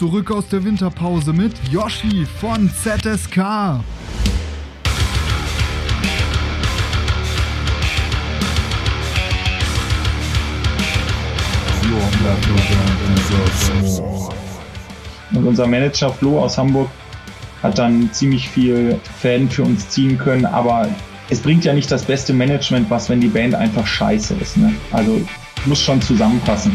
zurück aus der Winterpause mit Yoshi von ZSK. Und unser Manager Flo aus Hamburg hat dann ziemlich viel Fäden für uns ziehen können, aber es bringt ja nicht das beste Management was, wenn die Band einfach scheiße ist. Ne? Also muss schon zusammenpassen.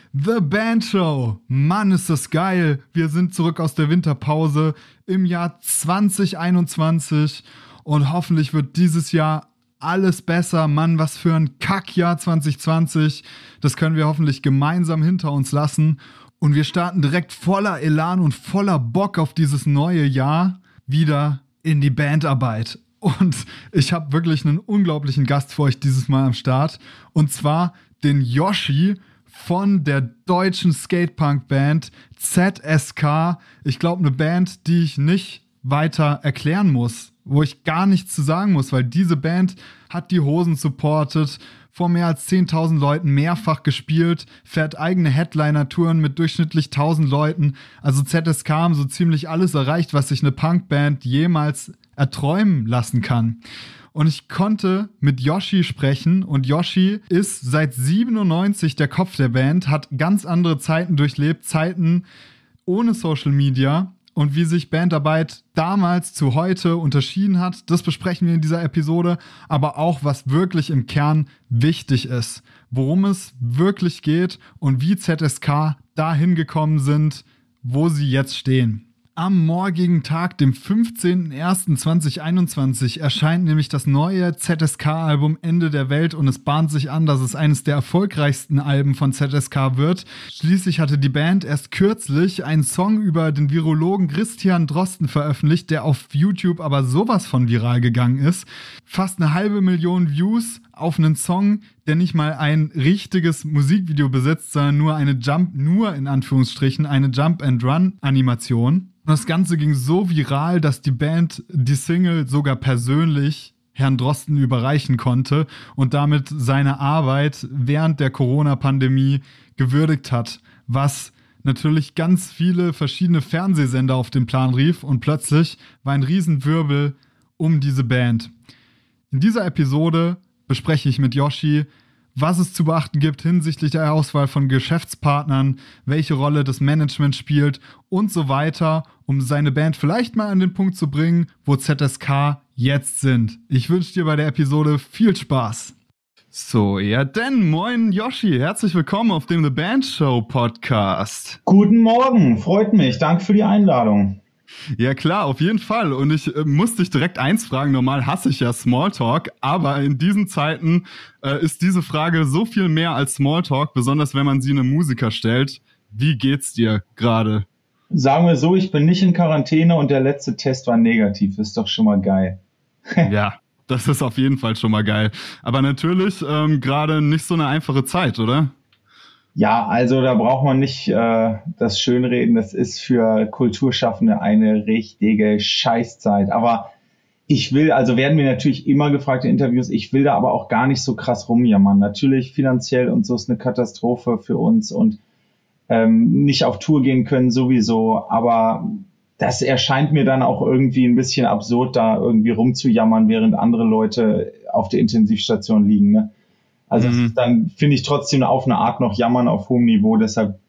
The Band Show. Mann, ist das geil. Wir sind zurück aus der Winterpause im Jahr 2021 und hoffentlich wird dieses Jahr alles besser. Mann, was für ein Kackjahr 2020. Das können wir hoffentlich gemeinsam hinter uns lassen. Und wir starten direkt voller Elan und voller Bock auf dieses neue Jahr wieder in die Bandarbeit. Und ich habe wirklich einen unglaublichen Gast für euch dieses Mal am Start. Und zwar den Yoshi von der deutschen Skatepunk-Band ZSK. Ich glaube, eine Band, die ich nicht weiter erklären muss, wo ich gar nichts zu sagen muss, weil diese Band hat die Hosen supportet, vor mehr als 10.000 Leuten mehrfach gespielt, fährt eigene Headliner-Touren mit durchschnittlich 1.000 Leuten. Also ZSK haben so ziemlich alles erreicht, was sich eine Punkband jemals erträumen lassen kann. Und ich konnte mit Yoshi sprechen. Und Yoshi ist seit 97 der Kopf der Band, hat ganz andere Zeiten durchlebt, Zeiten ohne Social Media. Und wie sich Bandarbeit damals zu heute unterschieden hat, das besprechen wir in dieser Episode, aber auch was wirklich im Kern wichtig ist, worum es wirklich geht und wie ZSK dahin gekommen sind, wo sie jetzt stehen. Am morgigen Tag, dem 15.01.2021, erscheint nämlich das neue ZSK-Album Ende der Welt und es bahnt sich an, dass es eines der erfolgreichsten Alben von ZSK wird. Schließlich hatte die Band erst kürzlich einen Song über den Virologen Christian Drosten veröffentlicht, der auf YouTube aber sowas von viral gegangen ist. Fast eine halbe Million Views auf einen Song, der nicht mal ein richtiges Musikvideo besitzt, sondern nur eine Jump, nur in Anführungsstrichen, eine Jump and Run Animation. Das Ganze ging so viral, dass die Band die Single sogar persönlich Herrn Drosten überreichen konnte und damit seine Arbeit während der Corona-Pandemie gewürdigt hat, was natürlich ganz viele verschiedene Fernsehsender auf den Plan rief und plötzlich war ein Riesenwirbel um diese Band. In dieser Episode bespreche ich mit Yoshi, was es zu beachten gibt hinsichtlich der Auswahl von Geschäftspartnern, welche Rolle das Management spielt und so weiter, um seine Band vielleicht mal an den Punkt zu bringen, wo ZSK jetzt sind. Ich wünsche dir bei der Episode viel Spaß. So, ja, denn moin Yoshi, herzlich willkommen auf dem The Band Show Podcast. Guten Morgen, freut mich, danke für die Einladung. Ja klar, auf jeden Fall. Und ich äh, muss dich direkt eins fragen. Normal hasse ich ja Smalltalk, aber in diesen Zeiten äh, ist diese Frage so viel mehr als Smalltalk, besonders wenn man sie einem Musiker stellt. Wie geht's dir gerade? Sagen wir so, ich bin nicht in Quarantäne und der letzte Test war negativ. ist doch schon mal geil. ja, das ist auf jeden Fall schon mal geil. Aber natürlich ähm, gerade nicht so eine einfache Zeit, oder? Ja, also da braucht man nicht äh, das Schönreden. Das ist für Kulturschaffende eine richtige Scheißzeit. Aber ich will, also werden mir natürlich immer gefragt in Interviews, ich will da aber auch gar nicht so krass rumjammern. Natürlich finanziell und so ist eine Katastrophe für uns und ähm, nicht auf Tour gehen können sowieso. Aber das erscheint mir dann auch irgendwie ein bisschen absurd, da irgendwie rumzujammern, während andere Leute auf der Intensivstation liegen. Ne? Also mhm. dann finde ich trotzdem auf eine Art noch jammern auf hohem Niveau. Deshalb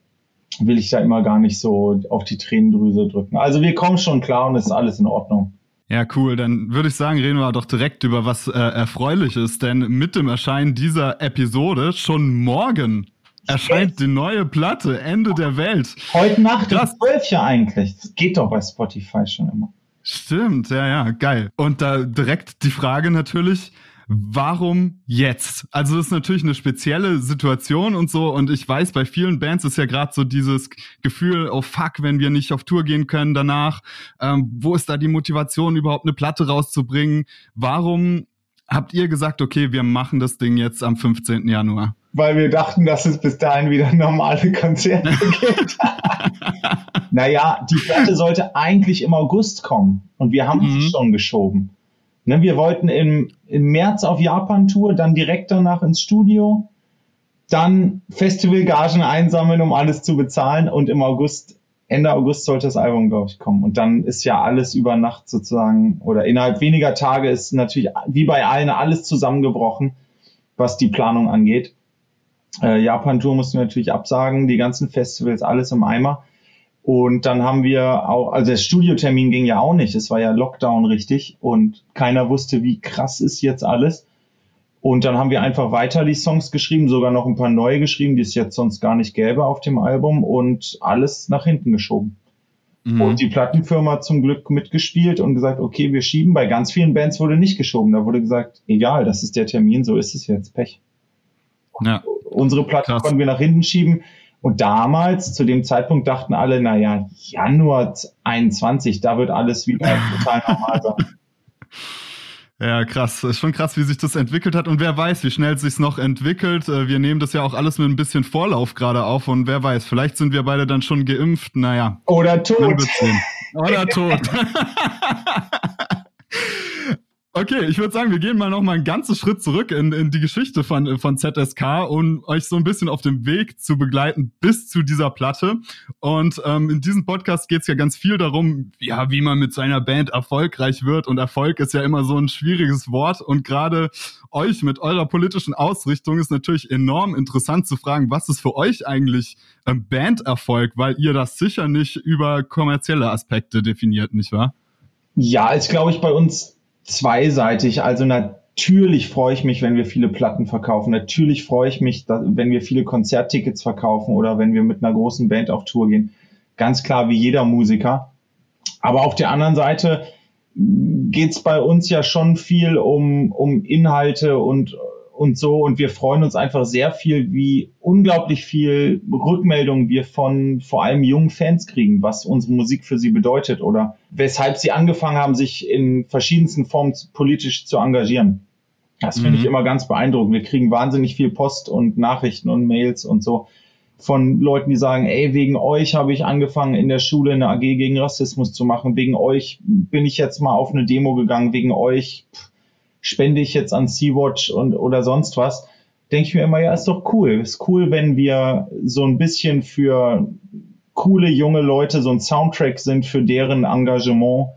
will ich da immer gar nicht so auf die Tränendrüse drücken. Also wir kommen schon klar und es ist alles in Ordnung. Ja, cool. Dann würde ich sagen, reden wir doch direkt über was äh, Erfreuliches, denn mit dem Erscheinen dieser Episode schon morgen erscheint die neue Platte, Ende der Welt. Heute Nacht das zwölf ja eigentlich. Das geht doch bei Spotify schon immer. Stimmt, ja, ja, geil. Und da direkt die Frage natürlich, warum jetzt? Also das ist natürlich eine spezielle Situation und so und ich weiß, bei vielen Bands ist ja gerade so dieses Gefühl, oh fuck, wenn wir nicht auf Tour gehen können danach, ähm, wo ist da die Motivation überhaupt eine Platte rauszubringen? Warum habt ihr gesagt, okay, wir machen das Ding jetzt am 15. Januar? Weil wir dachten, dass es bis dahin wieder normale Konzerte gibt. naja, die Platte sollte eigentlich im August kommen und wir haben mhm. es schon geschoben. Ne, wir wollten im, im März auf Japan-Tour, dann direkt danach ins Studio, dann Festivalgagen einsammeln, um alles zu bezahlen und im August, Ende August sollte das Album, glaube ich, kommen. Und dann ist ja alles über Nacht sozusagen oder innerhalb weniger Tage ist natürlich wie bei allen alles zusammengebrochen, was die Planung angeht. Äh, Japan-Tour mussten wir natürlich absagen, die ganzen Festivals, alles im Eimer. Und dann haben wir auch, also der Studiotermin ging ja auch nicht. Es war ja Lockdown richtig und keiner wusste, wie krass ist jetzt alles. Und dann haben wir einfach weiter die Songs geschrieben, sogar noch ein paar neue geschrieben, die es jetzt sonst gar nicht gäbe auf dem Album und alles nach hinten geschoben. Mhm. Und die Plattenfirma hat zum Glück mitgespielt und gesagt, okay, wir schieben. Bei ganz vielen Bands wurde nicht geschoben. Da wurde gesagt, egal, das ist der Termin, so ist es jetzt, Pech. Ja. Unsere Platte Krass. konnten wir nach hinten schieben. Und damals, zu dem Zeitpunkt, dachten alle, naja, Januar 21, da wird alles wieder total normal sein. Ja, krass. Ist schon krass, wie sich das entwickelt hat. Und wer weiß, wie schnell es sich noch entwickelt. Äh, wir nehmen das ja auch alles mit ein bisschen Vorlauf gerade auf. Und wer weiß, vielleicht sind wir beide dann schon geimpft. Naja. Oder tot. Oder tot. Okay, ich würde sagen, wir gehen mal noch mal einen ganzen Schritt zurück in, in die Geschichte von, von ZSK, um euch so ein bisschen auf dem Weg zu begleiten bis zu dieser Platte. Und ähm, in diesem Podcast geht es ja ganz viel darum, ja, wie man mit seiner Band erfolgreich wird. Und Erfolg ist ja immer so ein schwieriges Wort. Und gerade euch mit eurer politischen Ausrichtung ist natürlich enorm interessant zu fragen, was ist für euch eigentlich ähm, Banderfolg, weil ihr das sicher nicht über kommerzielle Aspekte definiert, nicht wahr? Ja, ist, glaube ich, bei uns zweiseitig. Also natürlich freue ich mich, wenn wir viele Platten verkaufen. Natürlich freue ich mich, wenn wir viele Konzerttickets verkaufen oder wenn wir mit einer großen Band auf Tour gehen. Ganz klar wie jeder Musiker. Aber auf der anderen Seite geht's bei uns ja schon viel um, um Inhalte und und so. Und wir freuen uns einfach sehr viel, wie unglaublich viel Rückmeldungen wir von vor allem jungen Fans kriegen, was unsere Musik für sie bedeutet oder weshalb sie angefangen haben, sich in verschiedensten Formen politisch zu engagieren. Das finde ich mhm. immer ganz beeindruckend. Wir kriegen wahnsinnig viel Post und Nachrichten und Mails und so von Leuten, die sagen, ey, wegen euch habe ich angefangen in der Schule eine AG gegen Rassismus zu machen, wegen euch bin ich jetzt mal auf eine Demo gegangen, wegen euch pff, spende ich jetzt an Sea-Watch und oder sonst was, denke ich mir immer, ja, ist doch cool. Ist cool, wenn wir so ein bisschen für coole junge Leute so ein Soundtrack sind für deren Engagement,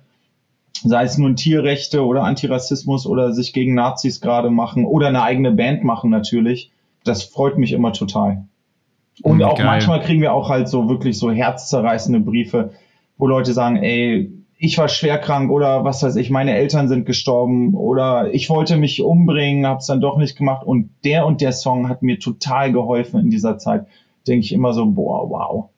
sei es nun Tierrechte oder Antirassismus oder sich gegen Nazis gerade machen oder eine eigene Band machen natürlich. Das freut mich immer total. Und auch Geil. manchmal kriegen wir auch halt so wirklich so herzzerreißende Briefe, wo Leute sagen, ey, ich war schwer krank oder was weiß ich, meine Eltern sind gestorben oder ich wollte mich umbringen, habe es dann doch nicht gemacht und der und der Song hat mir total geholfen in dieser Zeit. Denke ich immer so, boah, wow.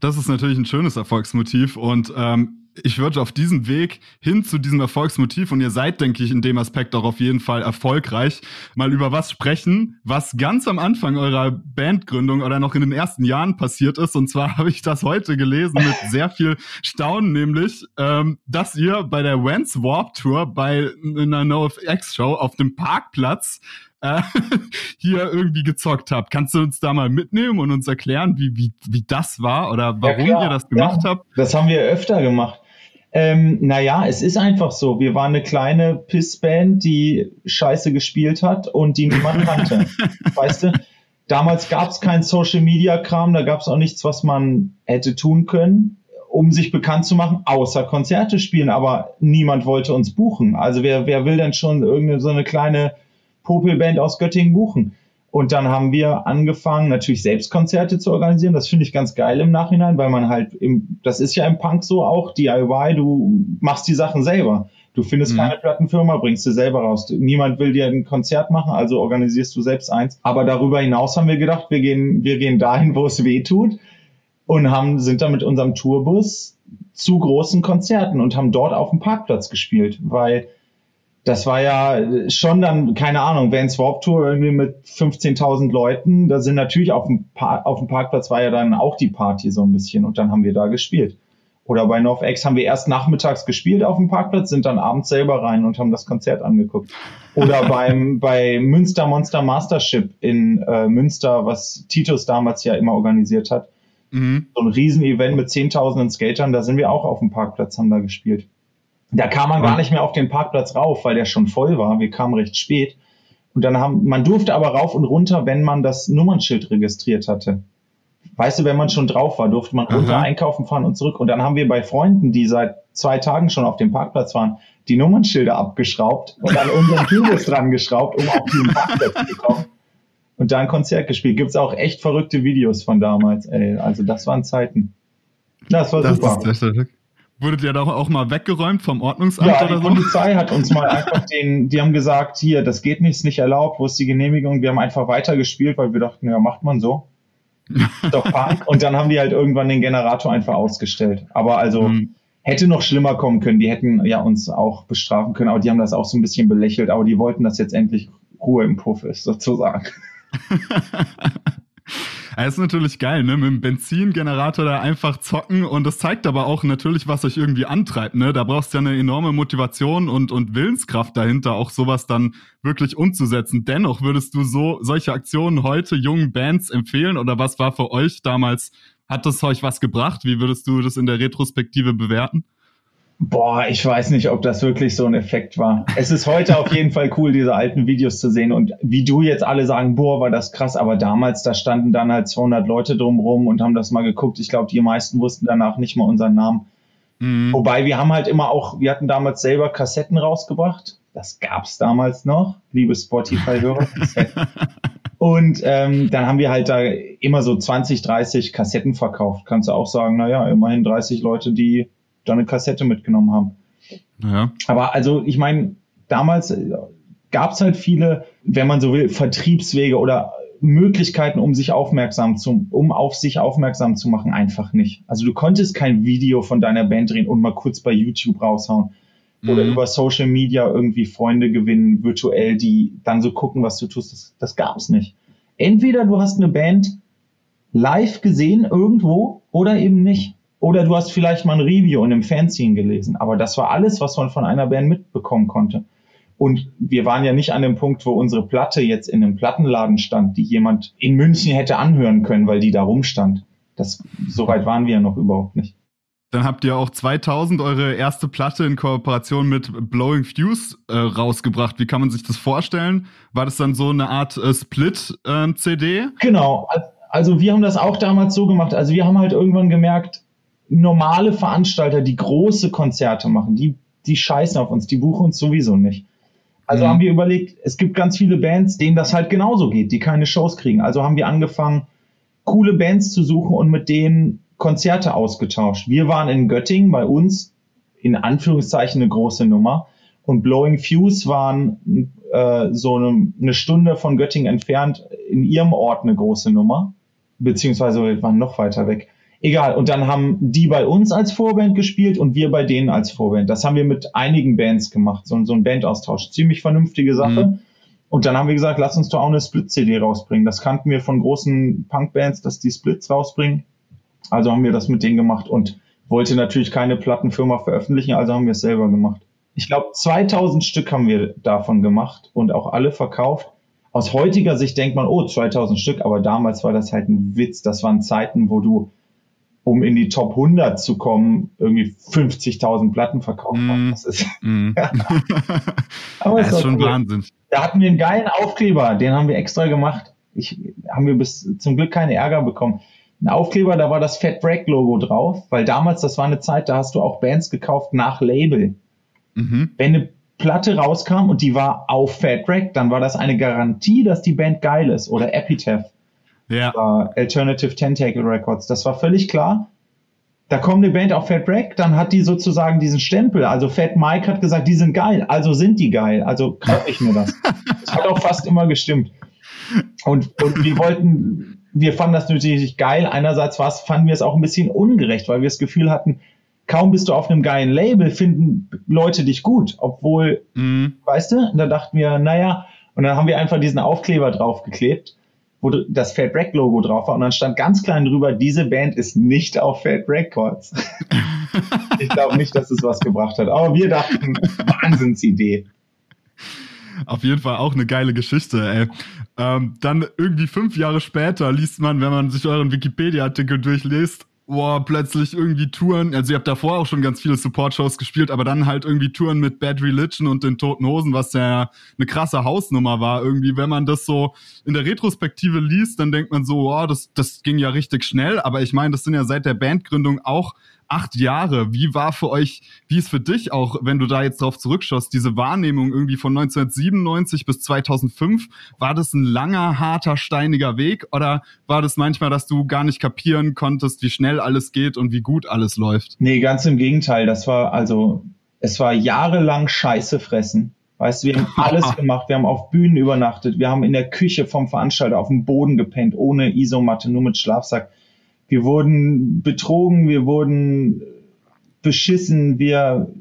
Das ist natürlich ein schönes Erfolgsmotiv und ähm, ich würde auf diesem Weg hin zu diesem Erfolgsmotiv, und ihr seid, denke ich, in dem Aspekt auch auf jeden Fall erfolgreich, mal über was sprechen, was ganz am Anfang eurer Bandgründung oder noch in den ersten Jahren passiert ist. Und zwar habe ich das heute gelesen mit sehr viel Staunen, nämlich, ähm, dass ihr bei der Wentz Warp Tour bei einer NoFX-Show auf dem Parkplatz äh, hier irgendwie gezockt habt. Kannst du uns da mal mitnehmen und uns erklären, wie, wie, wie das war oder warum ja, ihr das gemacht ja, habt? Das haben wir öfter gemacht. Ähm, naja, es ist einfach so. Wir waren eine kleine Pissband, die Scheiße gespielt hat und die niemand kannte. weißt du? Damals gab es kein Social Media Kram, da gab es auch nichts, was man hätte tun können, um sich bekannt zu machen, außer Konzerte spielen. Aber niemand wollte uns buchen. Also wer, wer will denn schon irgendeine so eine kleine Popelband aus Göttingen buchen? Und dann haben wir angefangen, natürlich selbst Konzerte zu organisieren. Das finde ich ganz geil im Nachhinein, weil man halt im, das ist ja im Punk so auch, DIY, du machst die Sachen selber. Du findest mhm. keine Plattenfirma, bringst du selber raus. Niemand will dir ein Konzert machen, also organisierst du selbst eins. Aber darüber hinaus haben wir gedacht, wir gehen, wir gehen dahin, wo es weh tut und haben, sind dann mit unserem Tourbus zu großen Konzerten und haben dort auf dem Parkplatz gespielt, weil das war ja schon dann, keine Ahnung, Vans Warp Tour irgendwie mit 15.000 Leuten. Da sind natürlich auf dem, auf dem Parkplatz war ja dann auch die Party so ein bisschen und dann haben wir da gespielt. Oder bei NorthX haben wir erst nachmittags gespielt auf dem Parkplatz, sind dann abends selber rein und haben das Konzert angeguckt. Oder beim, bei Münster Monster Mastership in äh, Münster, was Titus damals ja immer organisiert hat. Mhm. So ein Riesenevent mit zehntausenden Skatern, da sind wir auch auf dem Parkplatz, haben da gespielt. Da kam man gar nicht mehr auf den Parkplatz rauf, weil der schon voll war. Wir kamen recht spät. Und dann haben, man durfte aber rauf und runter, wenn man das Nummernschild registriert hatte. Weißt du, wenn man schon drauf war, durfte man runter Aha. einkaufen fahren und zurück. Und dann haben wir bei Freunden, die seit zwei Tagen schon auf dem Parkplatz waren, die Nummernschilder abgeschraubt und an unseren Kürbis dran geschraubt, um auf den Parkplatz zu kommen. Und da ein Konzert gespielt. Gibt's auch echt verrückte Videos von damals, ey. Also das waren Zeiten. Das war das super. Ist, das, Wurdet ihr da auch mal weggeräumt vom Ordnungsamt ja, oder so? Die Polizei hat uns mal einfach den, die haben gesagt, hier, das geht nicht, ist nicht erlaubt, wo ist die Genehmigung? Wir haben einfach weitergespielt, weil wir dachten, ja, macht man so. Doch Punk. Und dann haben die halt irgendwann den Generator einfach ausgestellt. Aber also mhm. hätte noch schlimmer kommen können. Die hätten ja uns auch bestrafen können, aber die haben das auch so ein bisschen belächelt. Aber die wollten, dass jetzt endlich Ruhe im Puff ist, sozusagen. Das ist natürlich geil, ne? Mit dem Benzingenerator da einfach zocken und das zeigt aber auch natürlich, was euch irgendwie antreibt, ne? Da brauchst du ja eine enorme Motivation und, und Willenskraft dahinter, auch sowas dann wirklich umzusetzen. Dennoch würdest du so solche Aktionen heute jungen Bands empfehlen oder was war für euch damals? Hat das euch was gebracht? Wie würdest du das in der Retrospektive bewerten? Boah, ich weiß nicht, ob das wirklich so ein Effekt war. Es ist heute auf jeden Fall cool, diese alten Videos zu sehen und wie du jetzt alle sagen, boah, war das krass, aber damals, da standen dann halt 200 Leute drumrum und haben das mal geguckt. Ich glaube, die meisten wussten danach nicht mal unseren Namen. Mhm. Wobei wir haben halt immer auch, wir hatten damals selber Kassetten rausgebracht. Das gab's damals noch, liebe Spotify-Hörer. und ähm, dann haben wir halt da immer so 20, 30 Kassetten verkauft. Kannst du auch sagen, naja, immerhin 30 Leute, die da eine Kassette mitgenommen haben. Ja. Aber also, ich meine, damals äh, gab es halt viele, wenn man so will, Vertriebswege oder Möglichkeiten, um sich aufmerksam zu, um auf sich aufmerksam zu machen, einfach nicht. Also du konntest kein Video von deiner Band drehen und mal kurz bei YouTube raushauen. Mhm. Oder über Social Media irgendwie Freunde gewinnen, virtuell, die dann so gucken, was du tust. Das, das gab es nicht. Entweder du hast eine Band live gesehen irgendwo oder eben nicht. Oder du hast vielleicht mal ein Review in einem Fanzine gelesen. Aber das war alles, was man von einer Band mitbekommen konnte. Und wir waren ja nicht an dem Punkt, wo unsere Platte jetzt in einem Plattenladen stand, die jemand in München hätte anhören können, weil die da rumstand. Das, so weit waren wir ja noch überhaupt nicht. Dann habt ihr auch 2000 eure erste Platte in Kooperation mit Blowing Fuse äh, rausgebracht. Wie kann man sich das vorstellen? War das dann so eine Art äh, Split-CD? Ähm, genau. Also wir haben das auch damals so gemacht. Also wir haben halt irgendwann gemerkt, normale Veranstalter, die große Konzerte machen, die, die scheißen auf uns, die buchen uns sowieso nicht. Also mhm. haben wir überlegt, es gibt ganz viele Bands, denen das halt genauso geht, die keine Shows kriegen. Also haben wir angefangen, coole Bands zu suchen und mit denen Konzerte ausgetauscht. Wir waren in Göttingen bei uns, in Anführungszeichen eine große Nummer. Und Blowing Fuse waren äh, so eine, eine Stunde von Göttingen entfernt in ihrem Ort eine große Nummer. Beziehungsweise wir waren noch weiter weg. Egal, und dann haben die bei uns als Vorband gespielt und wir bei denen als Vorband. Das haben wir mit einigen Bands gemacht, so, so ein Bandaustausch. Ziemlich vernünftige Sache. Mhm. Und dann haben wir gesagt, lass uns doch auch eine Split-CD rausbringen. Das kannten wir von großen Punk-Bands, dass die Splits rausbringen. Also haben wir das mit denen gemacht und wollte natürlich keine Plattenfirma veröffentlichen, also haben wir es selber gemacht. Ich glaube, 2000 Stück haben wir davon gemacht und auch alle verkauft. Aus heutiger Sicht denkt man, oh, 2000 Stück, aber damals war das halt ein Witz. Das waren Zeiten, wo du um in die Top 100 zu kommen, irgendwie 50.000 Platten verkauft mm. Das ist, mm. Aber das ist schon cool. Wahnsinn. Da hatten wir einen geilen Aufkleber, den haben wir extra gemacht. Ich, haben wir bis zum Glück keine Ärger bekommen. Ein Aufkleber, da war das Fat Break Logo drauf, weil damals, das war eine Zeit, da hast du auch Bands gekauft nach Label. Mhm. Wenn eine Platte rauskam und die war auf Fat Break, dann war das eine Garantie, dass die Band geil ist oder Epitaph ja. Alternative Tentacle Records. Das war völlig klar. Da kommt eine Band auf Fat Break, dann hat die sozusagen diesen Stempel. Also Fat Mike hat gesagt, die sind geil, also sind die geil, also kaufe ich mir das. das hat auch fast immer gestimmt. Und, und wir wollten, wir fanden das natürlich geil. Einerseits was, fanden wir es auch ein bisschen ungerecht, weil wir das Gefühl hatten, kaum bist du auf einem geilen Label, finden Leute dich gut, obwohl, mhm. weißt du, da dachten wir, naja, und dann haben wir einfach diesen Aufkleber draufgeklebt, wo das Fat Wreck Logo drauf war und dann stand ganz klein drüber, diese Band ist nicht auf Fat Records. ich glaube nicht, dass es was gebracht hat, aber wir dachten, Wahnsinnsidee. Auf jeden Fall auch eine geile Geschichte, ey. Ähm, dann irgendwie fünf Jahre später liest man, wenn man sich euren Wikipedia-Artikel durchliest, boah, plötzlich irgendwie Touren, also ihr habt davor auch schon ganz viele Support-Shows gespielt, aber dann halt irgendwie Touren mit Bad Religion und den Toten Hosen, was ja eine krasse Hausnummer war. Irgendwie, wenn man das so in der Retrospektive liest, dann denkt man so, boah, das, das ging ja richtig schnell, aber ich meine, das sind ja seit der Bandgründung auch acht Jahre. Wie war für euch, wie ist für dich auch, wenn du da jetzt drauf zurückschaust, diese Wahrnehmung irgendwie von 1997 bis 2005? War das ein langer, harter, steiniger Weg oder war das manchmal, dass du gar nicht kapieren konntest, wie schnell alles geht und wie gut alles läuft? Nee, ganz im Gegenteil. Das war also, es war jahrelang Scheiße fressen. Weißt du, wir haben alles gemacht. Wir haben auf Bühnen übernachtet. Wir haben in der Küche vom Veranstalter auf dem Boden gepennt, ohne Isomatte, nur mit Schlafsack. Wir wurden betrogen, wir wurden beschissen, wir,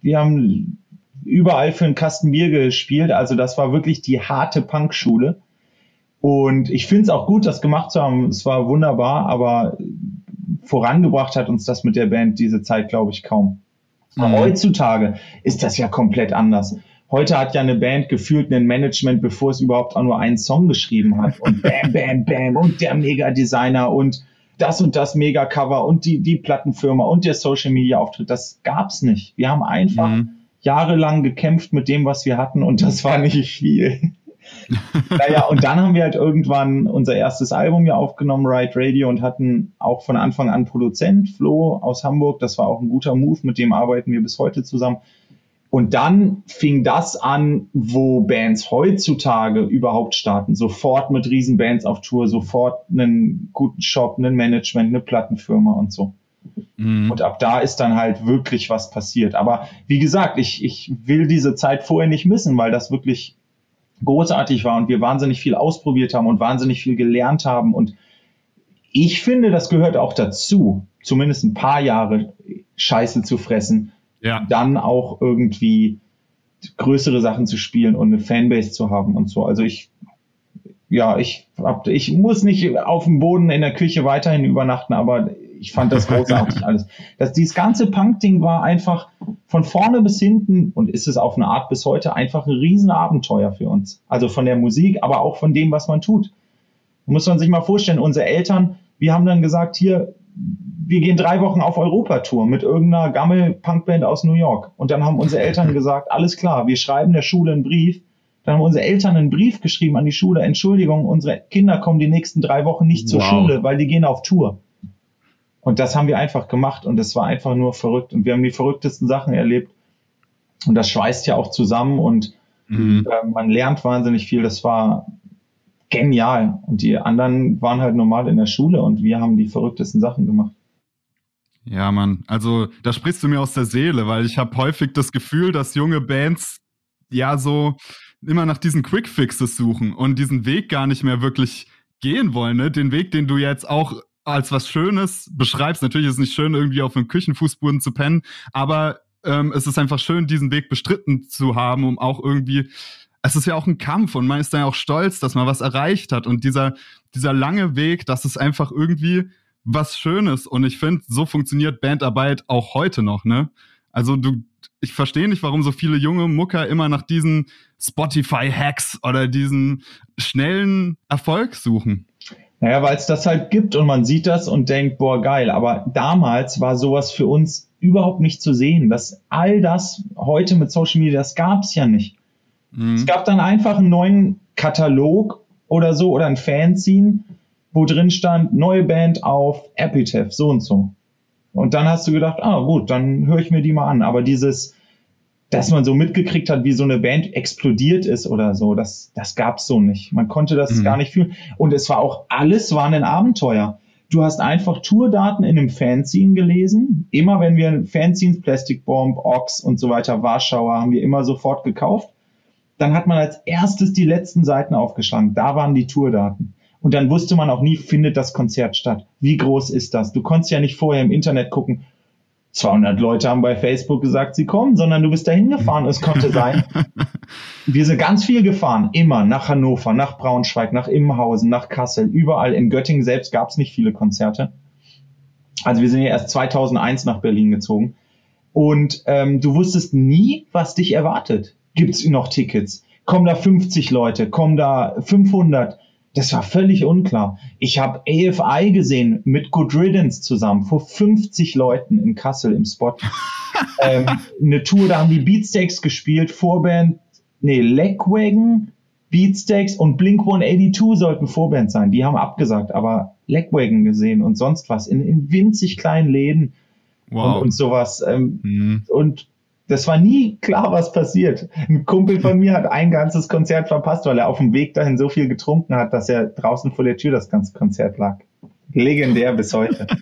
wir haben überall für einen Kasten Bier gespielt. Also das war wirklich die harte Punkschule. Und ich finde es auch gut, das gemacht zu haben. Es war wunderbar, aber vorangebracht hat uns das mit der Band diese Zeit, glaube ich, kaum. Mhm. Heutzutage ist das ja komplett anders. Heute hat ja eine Band gefühlt ein Management, bevor es überhaupt auch nur einen Song geschrieben hat. Und bam, bam, bam und der Mega-Designer und das und das Mega-Cover und die, die Plattenfirma und der Social-Media-Auftritt. Das gab's nicht. Wir haben einfach mhm. jahrelang gekämpft mit dem, was wir hatten und das war nicht viel. naja, und dann haben wir halt irgendwann unser erstes Album ja aufgenommen, Ride Radio, und hatten auch von Anfang an Produzent, Flo aus Hamburg. Das war auch ein guter Move, mit dem arbeiten wir bis heute zusammen. Und dann fing das an, wo Bands heutzutage überhaupt starten. Sofort mit Riesenbands auf Tour, sofort einen guten Shop, einen Management, eine Plattenfirma und so. Mhm. Und ab da ist dann halt wirklich was passiert. Aber wie gesagt, ich, ich will diese Zeit vorher nicht missen, weil das wirklich großartig war und wir wahnsinnig viel ausprobiert haben und wahnsinnig viel gelernt haben. Und ich finde, das gehört auch dazu, zumindest ein paar Jahre Scheiße zu fressen, ja. dann auch irgendwie größere Sachen zu spielen und eine Fanbase zu haben und so. Also ich, ja, ich hab, ich muss nicht auf dem Boden in der Küche weiterhin übernachten, aber ich fand das großartig alles. Das, dieses ganze Punk-Ding war einfach von vorne bis hinten und ist es auf eine Art bis heute einfach ein Riesenabenteuer für uns. Also von der Musik, aber auch von dem, was man tut. Muss man sich mal vorstellen, unsere Eltern, wir haben dann gesagt, hier, wir gehen drei Wochen auf Europatour mit irgendeiner Gammel-Punkband aus New York. Und dann haben unsere Eltern gesagt, alles klar, wir schreiben der Schule einen Brief. Dann haben unsere Eltern einen Brief geschrieben an die Schule, Entschuldigung, unsere Kinder kommen die nächsten drei Wochen nicht zur wow. Schule, weil die gehen auf Tour. Und das haben wir einfach gemacht und es war einfach nur verrückt. Und wir haben die verrücktesten Sachen erlebt. Und das schweißt ja auch zusammen und mhm. äh, man lernt wahnsinnig viel. Das war genial. Und die anderen waren halt normal in der Schule und wir haben die verrücktesten Sachen gemacht. Ja, Mann. Also da sprichst du mir aus der Seele, weil ich habe häufig das Gefühl, dass junge Bands ja so immer nach diesen Quickfixes suchen und diesen Weg gar nicht mehr wirklich gehen wollen. Ne? Den Weg, den du jetzt auch als was Schönes beschreibst. Natürlich ist es nicht schön, irgendwie auf einem Küchenfußboden zu pennen, aber ähm, es ist einfach schön, diesen Weg bestritten zu haben, um auch irgendwie es ist ja auch ein Kampf und man ist dann ja auch stolz, dass man was erreicht hat. Und dieser, dieser lange Weg, das ist einfach irgendwie was Schönes. Und ich finde, so funktioniert Bandarbeit auch heute noch, ne? Also du, ich verstehe nicht, warum so viele junge Mucker immer nach diesen Spotify-Hacks oder diesen schnellen Erfolg suchen. Naja, weil es das halt gibt und man sieht das und denkt, boah, geil. Aber damals war sowas für uns überhaupt nicht zu sehen. dass all das heute mit Social Media, das gab es ja nicht. Mhm. Es gab dann einfach einen neuen Katalog oder so oder ein Fanzine, wo drin stand, neue Band auf Epitaph, so und so. Und dann hast du gedacht, ah gut, dann höre ich mir die mal an. Aber dieses, dass man so mitgekriegt hat, wie so eine Band explodiert ist oder so, das, das gab's so nicht. Man konnte das mhm. gar nicht fühlen. Und es war auch, alles war ein Abenteuer. Du hast einfach Tourdaten in einem Fanzine gelesen. Immer wenn wir Fanzines, Plastic Bomb, Ox und so weiter, Warschauer, haben wir immer sofort gekauft dann hat man als erstes die letzten Seiten aufgeschlagen. Da waren die Tourdaten. Und dann wusste man auch nie, findet das Konzert statt? Wie groß ist das? Du konntest ja nicht vorher im Internet gucken, 200 Leute haben bei Facebook gesagt, sie kommen, sondern du bist dahin gefahren. Es konnte sein. Wir sind ganz viel gefahren, immer nach Hannover, nach Braunschweig, nach Immenhausen, nach Kassel, überall. In Göttingen selbst gab es nicht viele Konzerte. Also wir sind ja erst 2001 nach Berlin gezogen. Und ähm, du wusstest nie, was dich erwartet. Gibt es noch Tickets? Kommen da 50 Leute? Kommen da 500? Das war völlig unklar. Ich habe AFI gesehen mit Good Riddance zusammen vor 50 Leuten in Kassel im Spot. ähm, eine Tour, da haben die Beatsteaks gespielt, Vorband, nee, Legwagon, Beatsteaks und Blink 182 sollten Vorband sein. Die haben abgesagt, aber Legwagon gesehen und sonst was in, in winzig kleinen Läden wow. und, und sowas. Ähm, mhm. Und das war nie klar, was passiert. Ein Kumpel von mir hat ein ganzes Konzert verpasst, weil er auf dem Weg dahin so viel getrunken hat, dass er draußen vor der Tür das ganze Konzert lag. Legendär bis heute.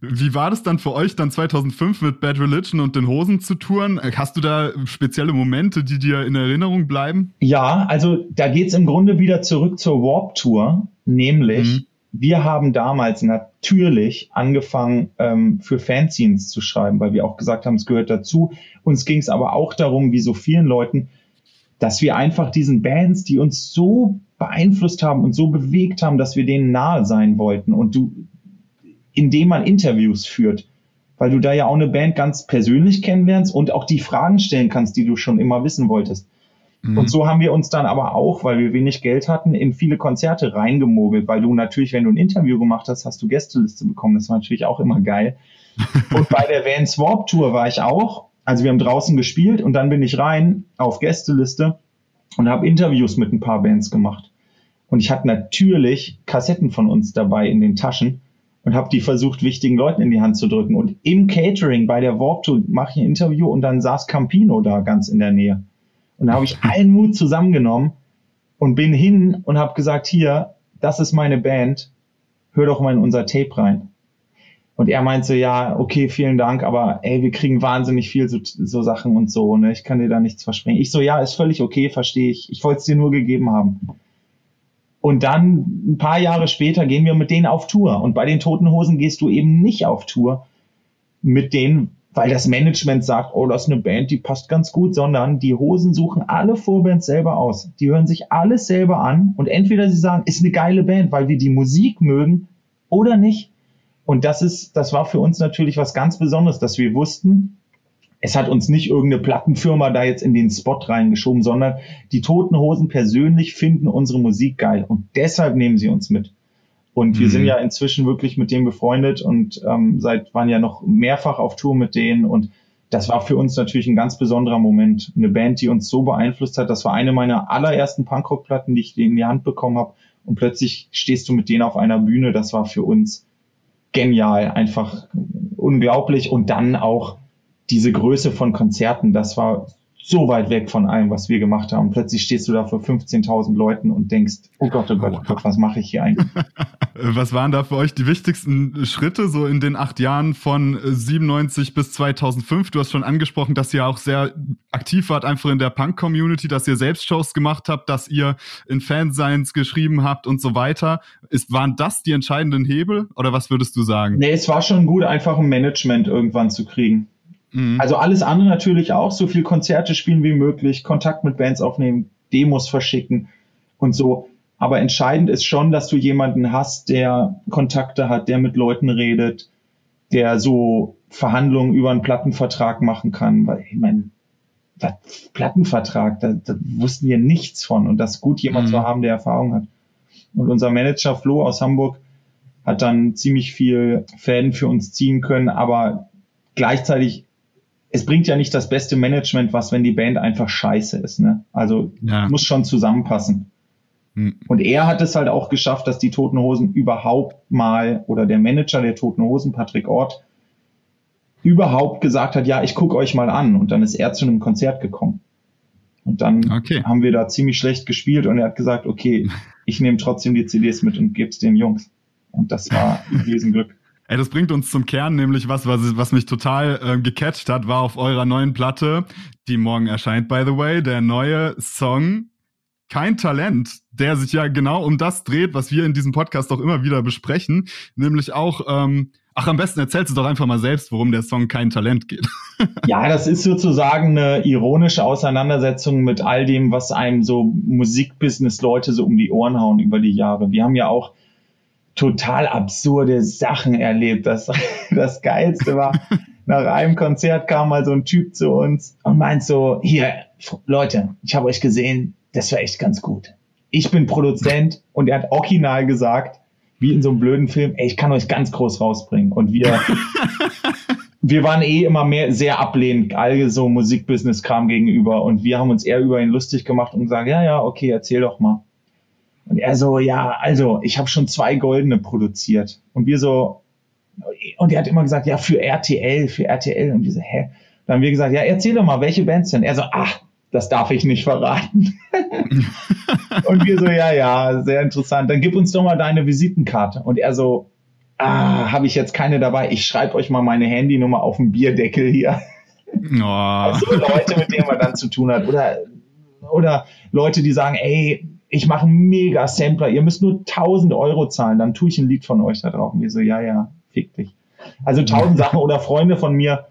Wie war das dann für euch, dann 2005 mit Bad Religion und den Hosen zu touren? Hast du da spezielle Momente, die dir in Erinnerung bleiben? Ja, also da geht es im Grunde wieder zurück zur Warp Tour, nämlich mhm wir haben damals natürlich angefangen, ähm, für Fanzines zu schreiben, weil wir auch gesagt haben, es gehört dazu. Uns ging es aber auch darum, wie so vielen Leuten, dass wir einfach diesen Bands, die uns so beeinflusst haben und so bewegt haben, dass wir denen nahe sein wollten. Und du, indem man Interviews führt, weil du da ja auch eine Band ganz persönlich kennenlernst und auch die Fragen stellen kannst, die du schon immer wissen wolltest. Mhm. Und so haben wir uns dann aber auch, weil wir wenig Geld hatten, in viele Konzerte reingemogelt, weil du natürlich, wenn du ein Interview gemacht hast, hast du Gästeliste bekommen. Das war natürlich auch immer geil. und bei der Vans Warp Tour war ich auch. Also wir haben draußen gespielt und dann bin ich rein auf Gästeliste und habe Interviews mit ein paar Bands gemacht. Und ich hatte natürlich Kassetten von uns dabei in den Taschen und habe die versucht, wichtigen Leuten in die Hand zu drücken. Und im Catering bei der Warp Tour mache ich ein Interview und dann saß Campino da ganz in der Nähe. Und da habe ich allen Mut zusammengenommen und bin hin und habe gesagt, hier, das ist meine Band, hör doch mal in unser Tape rein. Und er meinte, ja, okay, vielen Dank, aber ey, wir kriegen wahnsinnig viel so, so Sachen und so, ne? Ich kann dir da nichts versprechen. Ich so, ja, ist völlig okay, verstehe ich. Ich wollte es dir nur gegeben haben. Und dann ein paar Jahre später gehen wir mit denen auf Tour. Und bei den Toten Hosen gehst du eben nicht auf Tour mit denen, weil das Management sagt, oh, das ist eine Band, die passt ganz gut, sondern die Hosen suchen alle Vorbands selber aus. Die hören sich alles selber an und entweder sie sagen, ist eine geile Band, weil wir die Musik mögen oder nicht. Und das ist, das war für uns natürlich was ganz Besonderes, dass wir wussten, es hat uns nicht irgendeine Plattenfirma da jetzt in den Spot reingeschoben, sondern die Toten Hosen persönlich finden unsere Musik geil und deshalb nehmen sie uns mit. Und wir mhm. sind ja inzwischen wirklich mit denen befreundet und ähm, seit waren ja noch mehrfach auf Tour mit denen und das war für uns natürlich ein ganz besonderer Moment. Eine Band, die uns so beeinflusst hat. Das war eine meiner allerersten Punkrock-Platten, die ich in die Hand bekommen habe. Und plötzlich stehst du mit denen auf einer Bühne. Das war für uns genial, einfach unglaublich. Und dann auch diese Größe von Konzerten. Das war so weit weg von allem, was wir gemacht haben. Plötzlich stehst du da vor 15.000 Leuten und denkst, oh Gott, oh Gott, oh Gott, was mache ich hier eigentlich? was waren da für euch die wichtigsten Schritte so in den acht Jahren von 97 bis 2005? Du hast schon angesprochen, dass ihr auch sehr aktiv wart, einfach in der Punk-Community, dass ihr selbst Shows gemacht habt, dass ihr in Fansigns geschrieben habt und so weiter. Ist, waren das die entscheidenden Hebel oder was würdest du sagen? Nee, es war schon gut, einfach ein Management irgendwann zu kriegen. Mhm. Also alles andere natürlich auch, so viel Konzerte spielen wie möglich, Kontakt mit Bands aufnehmen, Demos verschicken und so. Aber entscheidend ist schon, dass du jemanden hast, der Kontakte hat, der mit Leuten redet, der so Verhandlungen über einen Plattenvertrag machen kann. Weil ich meine, Plattenvertrag, da, da wussten wir nichts von. Und das gut, jemand mhm. zu haben, der Erfahrung hat. Und unser Manager Flo aus Hamburg hat dann ziemlich viel Fäden für uns ziehen können, aber gleichzeitig es bringt ja nicht das beste Management, was, wenn die Band einfach scheiße ist. Ne? Also ja. muss schon zusammenpassen. Hm. Und er hat es halt auch geschafft, dass die Toten Hosen überhaupt mal, oder der Manager der Toten Hosen, Patrick Ort, überhaupt gesagt hat, ja, ich gucke euch mal an. Und dann ist er zu einem Konzert gekommen. Und dann okay. haben wir da ziemlich schlecht gespielt und er hat gesagt, okay, ich nehme trotzdem die CDs mit und gebe es den Jungs. Und das war ein Riesenglück. Ey, das bringt uns zum Kern, nämlich was, was, was mich total äh, gecatcht hat, war auf eurer neuen Platte, die morgen erscheint, by the way, der neue Song Kein Talent, der sich ja genau um das dreht, was wir in diesem Podcast auch immer wieder besprechen, nämlich auch ähm, Ach, am besten erzählst du doch einfach mal selbst, worum der Song Kein Talent geht. ja, das ist sozusagen eine ironische Auseinandersetzung mit all dem, was einem so Musikbusiness-Leute so um die Ohren hauen über die Jahre. Wir haben ja auch total absurde Sachen erlebt. Das, das Geilste war, nach einem Konzert kam mal so ein Typ zu uns und meint so, hier, Leute, ich habe euch gesehen, das war echt ganz gut. Ich bin Produzent und er hat original gesagt, wie in so einem blöden Film, ey, ich kann euch ganz groß rausbringen. Und wir, wir waren eh immer mehr sehr ablehnend, all so Musikbusiness-Kram gegenüber. Und wir haben uns eher über ihn lustig gemacht und gesagt, ja, ja, okay, erzähl doch mal. Und er so, ja, also, ich habe schon zwei Goldene produziert. Und wir so, und er hat immer gesagt, ja, für RTL, für RTL. Und wir so, hä? Dann haben wir gesagt, ja, erzähl doch mal, welche Bands denn? Er so, ach, das darf ich nicht verraten. und wir so, ja, ja, sehr interessant. Dann gib uns doch mal deine Visitenkarte. Und er so, ah, habe ich jetzt keine dabei. Ich schreibe euch mal meine Handynummer auf den Bierdeckel hier. Oh. Also Leute, mit denen man dann zu tun hat. Oder, oder Leute, die sagen, ey, ich mache einen mega Sampler, ihr müsst nur 1000 Euro zahlen, dann tue ich ein Lied von euch da drauf. Und wir so, ja, ja, fick dich. Also 1000 Sachen oder Freunde von mir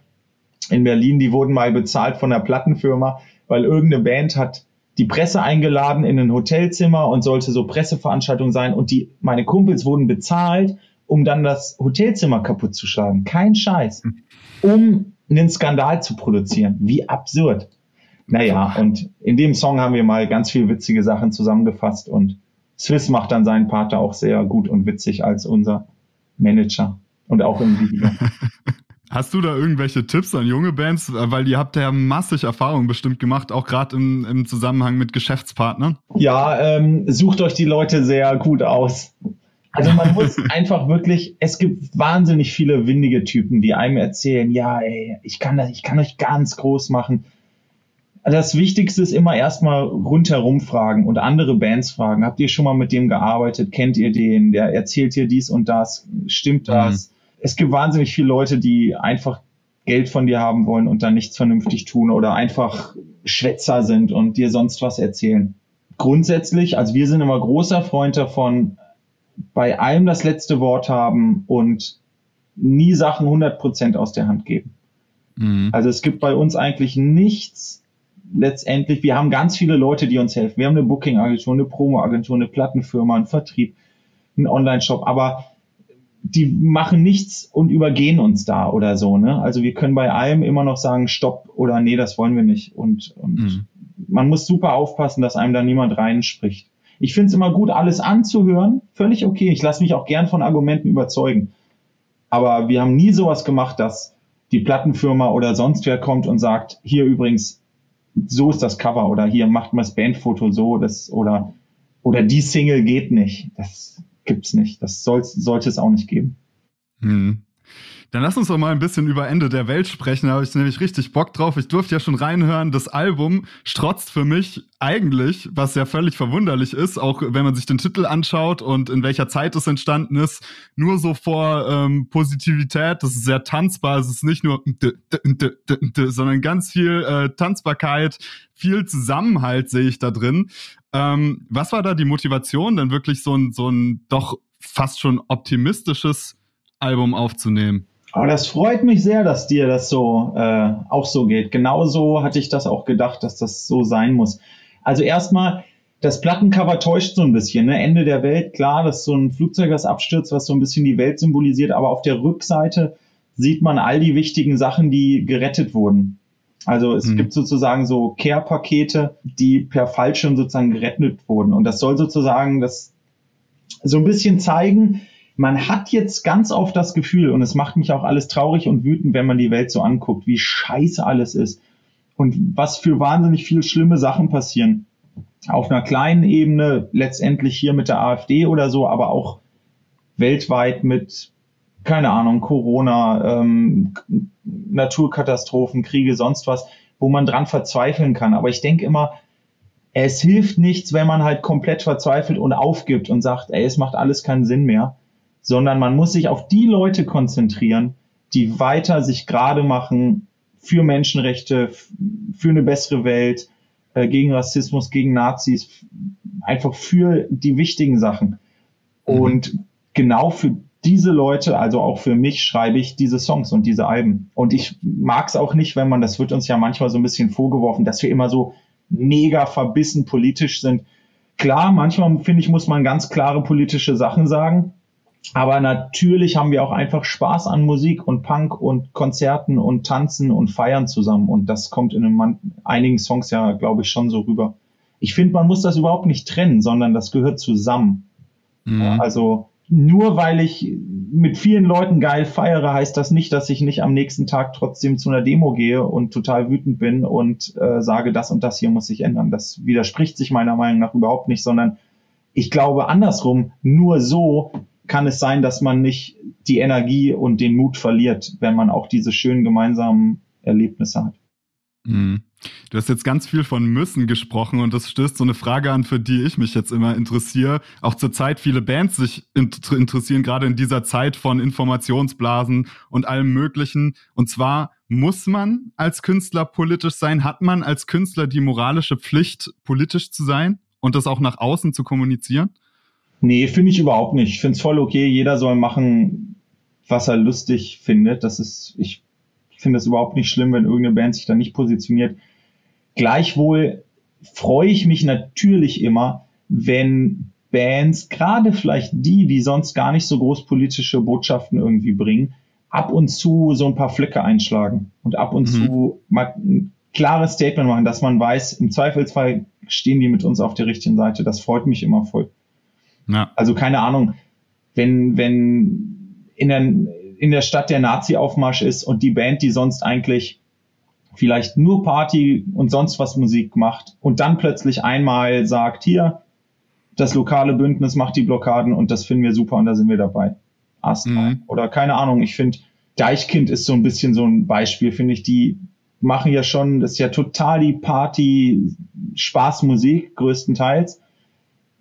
in Berlin, die wurden mal bezahlt von der Plattenfirma, weil irgendeine Band hat die Presse eingeladen in ein Hotelzimmer und sollte so Presseveranstaltung sein und die, meine Kumpels wurden bezahlt, um dann das Hotelzimmer kaputt zu schlagen. Kein Scheiß. Um einen Skandal zu produzieren. Wie absurd. Naja, und in dem Song haben wir mal ganz viel witzige Sachen zusammengefasst und Swiss macht dann seinen Part auch sehr gut und witzig als unser Manager und auch im Video. Hast du da irgendwelche Tipps an junge Bands? Weil ihr habt ja massig Erfahrung bestimmt gemacht, auch gerade im, im Zusammenhang mit Geschäftspartnern. Ja, ähm, sucht euch die Leute sehr gut aus. Also man muss einfach wirklich, es gibt wahnsinnig viele windige Typen, die einem erzählen, ja, ey, ich kann das, ich kann euch ganz groß machen. Das Wichtigste ist immer erstmal rundherum fragen und andere Bands fragen. Habt ihr schon mal mit dem gearbeitet? Kennt ihr den? Der erzählt dir dies und das. Stimmt das? Mhm es gibt wahnsinnig viele Leute, die einfach Geld von dir haben wollen und dann nichts vernünftig tun oder einfach Schwätzer sind und dir sonst was erzählen. Grundsätzlich, also wir sind immer großer Freund davon, bei allem das letzte Wort haben und nie Sachen 100% aus der Hand geben. Mhm. Also es gibt bei uns eigentlich nichts letztendlich. Wir haben ganz viele Leute, die uns helfen. Wir haben eine Booking-Agentur, eine Promo-Agentur, eine Plattenfirma, einen Vertrieb, einen Online-Shop, aber die machen nichts und übergehen uns da oder so. Ne? Also wir können bei allem immer noch sagen, stopp oder nee, das wollen wir nicht. Und, und mhm. man muss super aufpassen, dass einem da niemand reinspricht. Ich finde es immer gut, alles anzuhören. Völlig okay. Ich lasse mich auch gern von Argumenten überzeugen. Aber wir haben nie sowas gemacht, dass die Plattenfirma oder sonst wer kommt und sagt, hier übrigens, so ist das Cover oder hier macht mal das Bandfoto so, das oder oder die Single geht nicht. Das gibt's nicht. Das soll, sollte es auch nicht geben. Hm. Dann lass uns doch mal ein bisschen über Ende der Welt sprechen. Da habe ich nämlich richtig Bock drauf. Ich durfte ja schon reinhören. Das Album strotzt für mich eigentlich, was ja völlig verwunderlich ist, auch wenn man sich den Titel anschaut und in welcher Zeit es entstanden ist, nur so vor ähm, Positivität. Das ist sehr tanzbar. Es ist nicht nur, sondern ganz viel äh, Tanzbarkeit, viel Zusammenhalt sehe ich da drin. Ähm, was war da die Motivation, dann wirklich so ein, so ein doch fast schon optimistisches Album aufzunehmen? Aber das freut mich sehr, dass dir das so äh, auch so geht. Genauso hatte ich das auch gedacht, dass das so sein muss. Also erstmal, das Plattencover täuscht so ein bisschen. Ne? Ende der Welt, klar, das ist so ein Flugzeug, das abstürzt, was so ein bisschen die Welt symbolisiert. Aber auf der Rückseite sieht man all die wichtigen Sachen, die gerettet wurden. Also es mhm. gibt sozusagen so Care-Pakete, die per Fallschirm sozusagen gerettet wurden. Und das soll sozusagen das so ein bisschen zeigen, man hat jetzt ganz oft das Gefühl, und es macht mich auch alles traurig und wütend, wenn man die Welt so anguckt, wie scheiße alles ist und was für wahnsinnig viele schlimme Sachen passieren. Auf einer kleinen Ebene, letztendlich hier mit der AfD oder so, aber auch weltweit mit keine Ahnung, Corona, ähm, Naturkatastrophen, Kriege, sonst was, wo man dran verzweifeln kann. Aber ich denke immer, es hilft nichts, wenn man halt komplett verzweifelt und aufgibt und sagt, ey, es macht alles keinen Sinn mehr, sondern man muss sich auf die Leute konzentrieren, die weiter sich gerade machen für Menschenrechte, für eine bessere Welt, äh, gegen Rassismus, gegen Nazis, einfach für die wichtigen Sachen. Mhm. Und genau für diese Leute, also auch für mich, schreibe ich diese Songs und diese Alben. Und ich mag es auch nicht, wenn man, das wird uns ja manchmal so ein bisschen vorgeworfen, dass wir immer so mega verbissen politisch sind. Klar, manchmal finde ich, muss man ganz klare politische Sachen sagen. Aber natürlich haben wir auch einfach Spaß an Musik und Punk und Konzerten und Tanzen und Feiern zusammen. Und das kommt in einigen Songs ja, glaube ich, schon so rüber. Ich finde, man muss das überhaupt nicht trennen, sondern das gehört zusammen. Mhm. Also nur weil ich mit vielen Leuten geil feiere, heißt das nicht, dass ich nicht am nächsten Tag trotzdem zu einer Demo gehe und total wütend bin und äh, sage, das und das hier muss sich ändern. Das widerspricht sich meiner Meinung nach überhaupt nicht, sondern ich glaube andersrum, nur so kann es sein, dass man nicht die Energie und den Mut verliert, wenn man auch diese schönen gemeinsamen Erlebnisse hat. Mhm. Du hast jetzt ganz viel von müssen gesprochen und das stößt so eine Frage an, für die ich mich jetzt immer interessiere. Auch zurzeit viele Bands sich interessieren, gerade in dieser Zeit von Informationsblasen und allem Möglichen. Und zwar muss man als Künstler politisch sein? Hat man als Künstler die moralische Pflicht, politisch zu sein und das auch nach außen zu kommunizieren? Nee, finde ich überhaupt nicht. Ich finde es voll okay. Jeder soll machen, was er lustig findet. Das ist, ich finde es überhaupt nicht schlimm, wenn irgendeine Band sich da nicht positioniert. Gleichwohl freue ich mich natürlich immer, wenn Bands, gerade vielleicht die, die sonst gar nicht so groß politische Botschaften irgendwie bringen, ab und zu so ein paar Flecke einschlagen und ab und mhm. zu mal ein klares Statement machen, dass man weiß, im Zweifelsfall stehen die mit uns auf der richtigen Seite. Das freut mich immer voll. Ja. Also keine Ahnung, wenn, wenn in der, in der Stadt der Nazi-Aufmarsch ist und die Band, die sonst eigentlich vielleicht nur Party und sonst was Musik macht und dann plötzlich einmal sagt, hier, das lokale Bündnis macht die Blockaden und das finden wir super und da sind wir dabei. Erstmal. Mhm. Oder keine Ahnung, ich finde, Deichkind ist so ein bisschen so ein Beispiel, finde ich, die machen ja schon, das ist ja total die Party, Spaßmusik größtenteils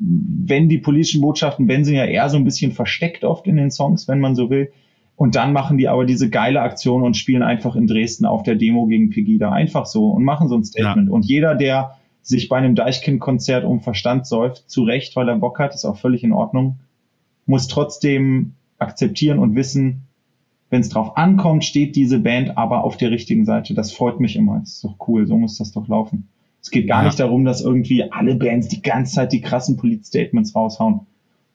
wenn die politischen Botschaften, wenn sie ja eher so ein bisschen versteckt oft in den Songs, wenn man so will. Und dann machen die aber diese geile Aktion und spielen einfach in Dresden auf der Demo gegen Pegida. Einfach so und machen so ein Statement. Ja. Und jeder, der sich bei einem Deichkind-Konzert um Verstand säuft, zu Recht, weil er Bock hat, ist auch völlig in Ordnung, muss trotzdem akzeptieren und wissen, wenn es drauf ankommt, steht diese Band aber auf der richtigen Seite. Das freut mich immer. Das ist doch cool, so muss das doch laufen. Es geht gar ja. nicht darum, dass irgendwie alle Bands die ganze Zeit die krassen Polit-Statements raushauen.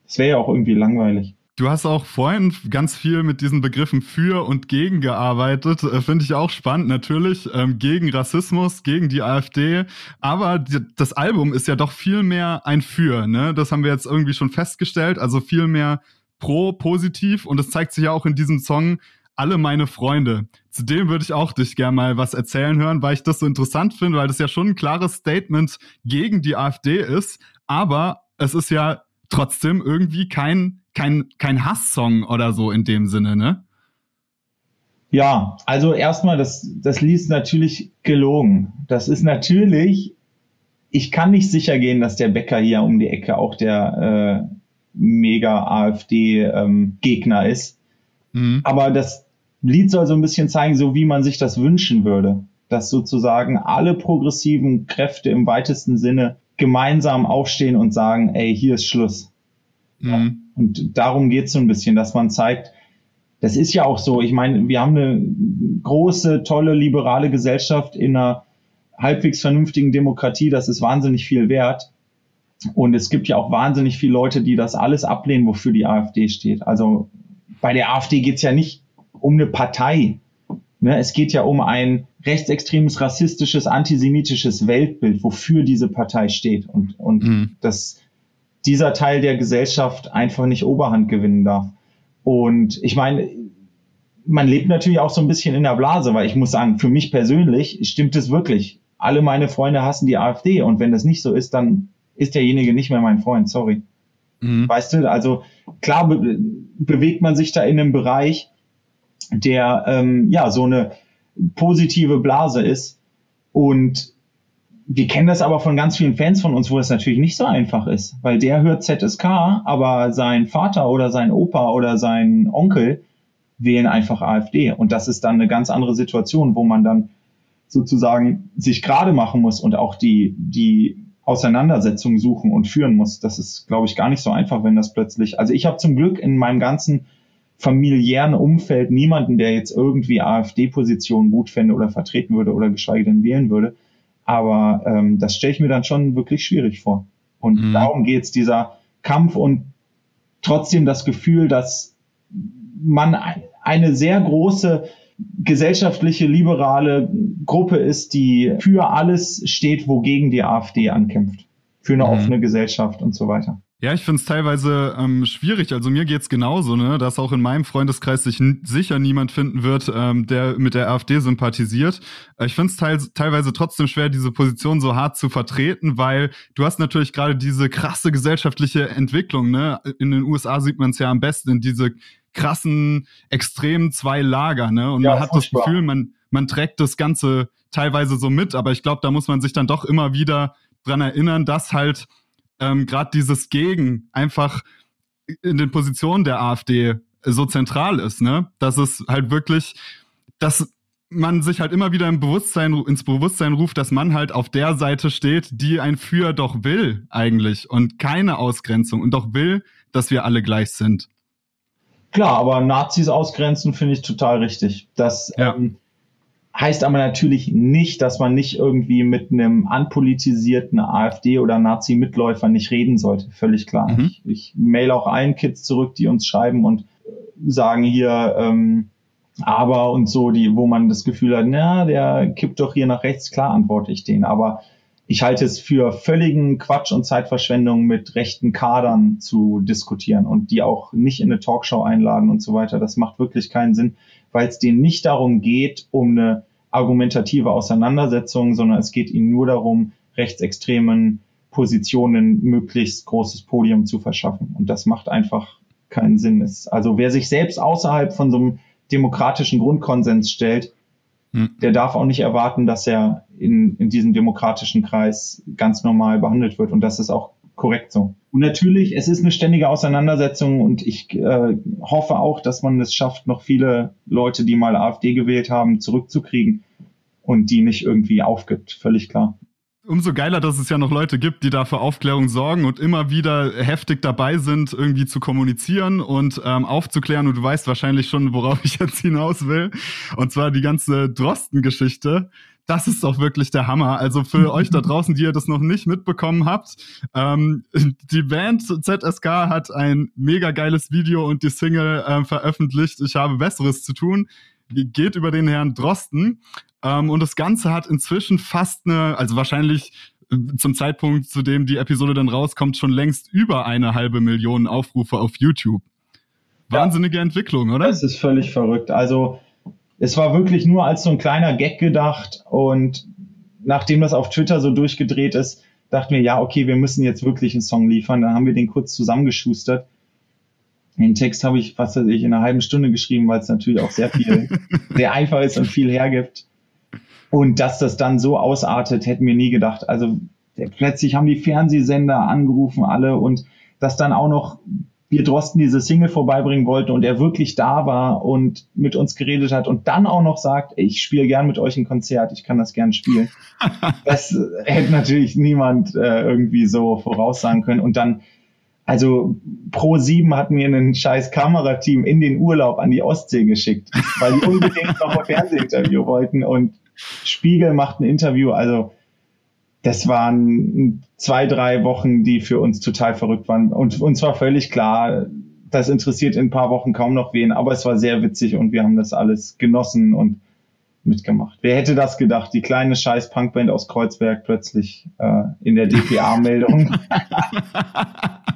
Das wäre ja auch irgendwie langweilig. Du hast auch vorhin ganz viel mit diesen Begriffen für und gegen gearbeitet. Äh, Finde ich auch spannend, natürlich. Ähm, gegen Rassismus, gegen die AfD. Aber die, das Album ist ja doch viel mehr ein Für. Ne? Das haben wir jetzt irgendwie schon festgestellt. Also viel mehr pro, positiv. Und das zeigt sich ja auch in diesem Song alle meine Freunde. Zudem würde ich auch dich gerne mal was erzählen hören, weil ich das so interessant finde, weil das ja schon ein klares Statement gegen die AfD ist, aber es ist ja trotzdem irgendwie kein, kein, kein Hasssong oder so in dem Sinne, ne? Ja, also erstmal, das, das Lied ist natürlich gelogen. Das ist natürlich, ich kann nicht sicher gehen, dass der Bäcker hier um die Ecke auch der äh, mega AfD-Gegner ähm, ist. Mhm. Aber das, Lied soll so ein bisschen zeigen, so wie man sich das wünschen würde. Dass sozusagen alle progressiven Kräfte im weitesten Sinne gemeinsam aufstehen und sagen, ey, hier ist Schluss. Mhm. Und darum geht es so ein bisschen, dass man zeigt, das ist ja auch so. Ich meine, wir haben eine große, tolle, liberale Gesellschaft in einer halbwegs vernünftigen Demokratie. Das ist wahnsinnig viel wert. Und es gibt ja auch wahnsinnig viele Leute, die das alles ablehnen, wofür die AfD steht. Also bei der AfD geht es ja nicht um eine Partei. Ne, es geht ja um ein rechtsextremes, rassistisches, antisemitisches Weltbild, wofür diese Partei steht und, und mhm. dass dieser Teil der Gesellschaft einfach nicht Oberhand gewinnen darf. Und ich meine, man lebt natürlich auch so ein bisschen in der Blase, weil ich muss sagen, für mich persönlich stimmt es wirklich. Alle meine Freunde hassen die AfD und wenn das nicht so ist, dann ist derjenige nicht mehr mein Freund, sorry. Mhm. Weißt du, also klar be bewegt man sich da in einem Bereich, der ähm, ja so eine positive Blase ist. Und wir kennen das aber von ganz vielen Fans von uns, wo es natürlich nicht so einfach ist, weil der hört ZSK, aber sein Vater oder sein Opa oder sein Onkel wählen einfach AfD. Und das ist dann eine ganz andere Situation, wo man dann sozusagen sich gerade machen muss und auch die, die Auseinandersetzung suchen und führen muss. Das ist, glaube ich, gar nicht so einfach, wenn das plötzlich. Also ich habe zum Glück in meinem ganzen familiären Umfeld niemanden, der jetzt irgendwie AfD-Positionen gut fände oder vertreten würde oder geschweige denn wählen würde. Aber ähm, das stelle ich mir dann schon wirklich schwierig vor. Und mhm. darum geht's dieser Kampf und trotzdem das Gefühl, dass man eine sehr große gesellschaftliche liberale Gruppe ist, die für alles steht, wogegen die AfD ankämpft. Für eine mhm. offene Gesellschaft und so weiter. Ja, ich finde es teilweise ähm, schwierig. Also mir geht's genauso, ne, dass auch in meinem Freundeskreis sich sicher niemand finden wird, ähm, der mit der AfD sympathisiert. Äh, ich finde es teil teilweise trotzdem schwer, diese Position so hart zu vertreten, weil du hast natürlich gerade diese krasse gesellschaftliche Entwicklung. Ne? In den USA sieht man es ja am besten in diese krassen, extremen zwei Lager. Ne? Und ja, man hat das Gefühl, man man trägt das Ganze teilweise so mit. Aber ich glaube, da muss man sich dann doch immer wieder dran erinnern, dass halt ähm, gerade dieses Gegen einfach in den Positionen der AfD so zentral ist, ne? Dass es halt wirklich, dass man sich halt immer wieder im Bewusstsein, ins Bewusstsein ruft, dass man halt auf der Seite steht, die ein Für doch will eigentlich und keine Ausgrenzung und doch will, dass wir alle gleich sind. Klar, aber Nazis ausgrenzen finde ich total richtig. Das ja. ähm, Heißt aber natürlich nicht, dass man nicht irgendwie mit einem anpolitisierten AfD oder Nazi-Mitläufer nicht reden sollte. Völlig klar. Mhm. Ich, ich mail auch allen Kids zurück, die uns schreiben und sagen hier, ähm, aber und so, die, wo man das Gefühl hat, na, der kippt doch hier nach rechts, klar antworte ich den. Aber ich halte es für völligen Quatsch und Zeitverschwendung, mit rechten Kadern zu diskutieren und die auch nicht in eine Talkshow einladen und so weiter. Das macht wirklich keinen Sinn, weil es denen nicht darum geht, um eine argumentative Auseinandersetzung, sondern es geht ihnen nur darum, rechtsextremen Positionen möglichst großes Podium zu verschaffen. Und das macht einfach keinen Sinn. Also wer sich selbst außerhalb von so einem demokratischen Grundkonsens stellt, hm. der darf auch nicht erwarten, dass er in, in diesem demokratischen Kreis ganz normal behandelt wird. Und das ist auch korrekt so. Und natürlich, es ist eine ständige Auseinandersetzung und ich äh, hoffe auch, dass man es schafft, noch viele Leute, die mal AfD gewählt haben, zurückzukriegen und die nicht irgendwie aufgibt. Völlig klar umso geiler, dass es ja noch Leute gibt, die da für Aufklärung sorgen und immer wieder heftig dabei sind, irgendwie zu kommunizieren und ähm, aufzuklären. Und du weißt wahrscheinlich schon, worauf ich jetzt hinaus will. Und zwar die ganze Drosten-Geschichte das ist doch wirklich der Hammer. Also für euch da draußen, die ihr das noch nicht mitbekommen habt, ähm, die Band ZSK hat ein mega geiles Video und die Single äh, veröffentlicht. Ich habe Besseres zu tun. Geht über den Herrn Drosten. Ähm, und das Ganze hat inzwischen fast eine, also wahrscheinlich äh, zum Zeitpunkt, zu dem die Episode dann rauskommt, schon längst über eine halbe Million Aufrufe auf YouTube. Wahnsinnige ja, Entwicklung, oder? Das ist völlig verrückt. Also es war wirklich nur als so ein kleiner Gag gedacht und nachdem das auf Twitter so durchgedreht ist, dachten wir, ja, okay, wir müssen jetzt wirklich einen Song liefern. Dann haben wir den kurz zusammengeschustert. Den Text habe ich, was weiß ich, in einer halben Stunde geschrieben, weil es natürlich auch sehr viel, sehr einfach ist und viel hergibt. Und dass das dann so ausartet, hätten wir nie gedacht. Also plötzlich haben die Fernsehsender angerufen alle und dass dann auch noch wir Drosten diese Single vorbeibringen wollten und er wirklich da war und mit uns geredet hat und dann auch noch sagt, ich spiele gern mit euch ein Konzert, ich kann das gern spielen. das hätte natürlich niemand äh, irgendwie so voraussagen können. Und dann, also Pro 7 hat mir ein scheiß Kamerateam in den Urlaub an die Ostsee geschickt, weil die unbedingt noch ein Fernsehinterview wollten und Spiegel macht ein Interview, also das waren zwei, drei Wochen, die für uns total verrückt waren. Und uns war völlig klar, das interessiert in ein paar Wochen kaum noch wen, aber es war sehr witzig und wir haben das alles genossen und mitgemacht. Wer hätte das gedacht? Die kleine scheiß Punkband aus Kreuzberg plötzlich äh, in der DPA-Meldung.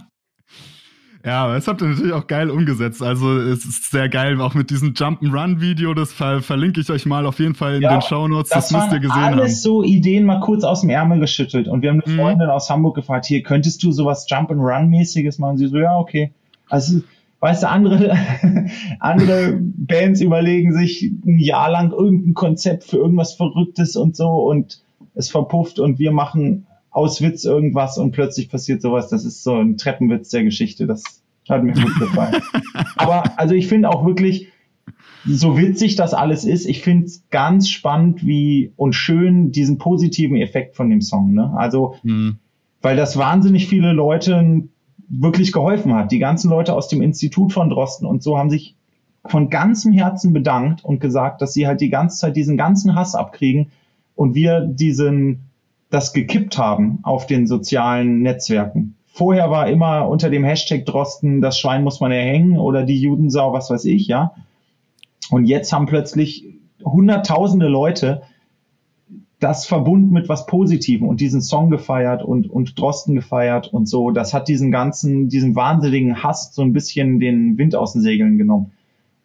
Ja, das habt ihr natürlich auch geil umgesetzt. Also es ist sehr geil, auch mit diesem Jump'n'Run-Video, das ver verlinke ich euch mal auf jeden Fall in ja, den Show Notes. Das, das müsst ihr gesehen alles haben. alles so Ideen mal kurz aus dem Ärmel geschüttelt. Und wir haben eine mhm. Freundin aus Hamburg gefragt, hier, könntest du sowas Jump'n'Run-mäßiges machen? Sie so, ja, okay. Also, weißt du, andere, andere Bands überlegen sich ein Jahr lang irgendein Konzept für irgendwas Verrücktes und so und es verpufft und wir machen aus Witz irgendwas und plötzlich passiert sowas. Das ist so ein Treppenwitz der Geschichte. Das hat mir gut gefallen. Aber also ich finde auch wirklich, so witzig das alles ist, ich finde es ganz spannend wie und schön diesen positiven Effekt von dem Song. Ne? Also, mhm. weil das wahnsinnig viele Leute wirklich geholfen hat. Die ganzen Leute aus dem Institut von Drosten und so haben sich von ganzem Herzen bedankt und gesagt, dass sie halt die ganze Zeit diesen ganzen Hass abkriegen und wir diesen, das gekippt haben auf den sozialen Netzwerken. Vorher war immer unter dem Hashtag Drosten, das Schwein muss man erhängen oder die Judensau, was weiß ich, ja. Und jetzt haben plötzlich hunderttausende Leute das verbunden mit was Positivem und diesen Song gefeiert und, und Drosten gefeiert und so. Das hat diesen ganzen, diesen wahnsinnigen Hass so ein bisschen den Wind aus den Segeln genommen.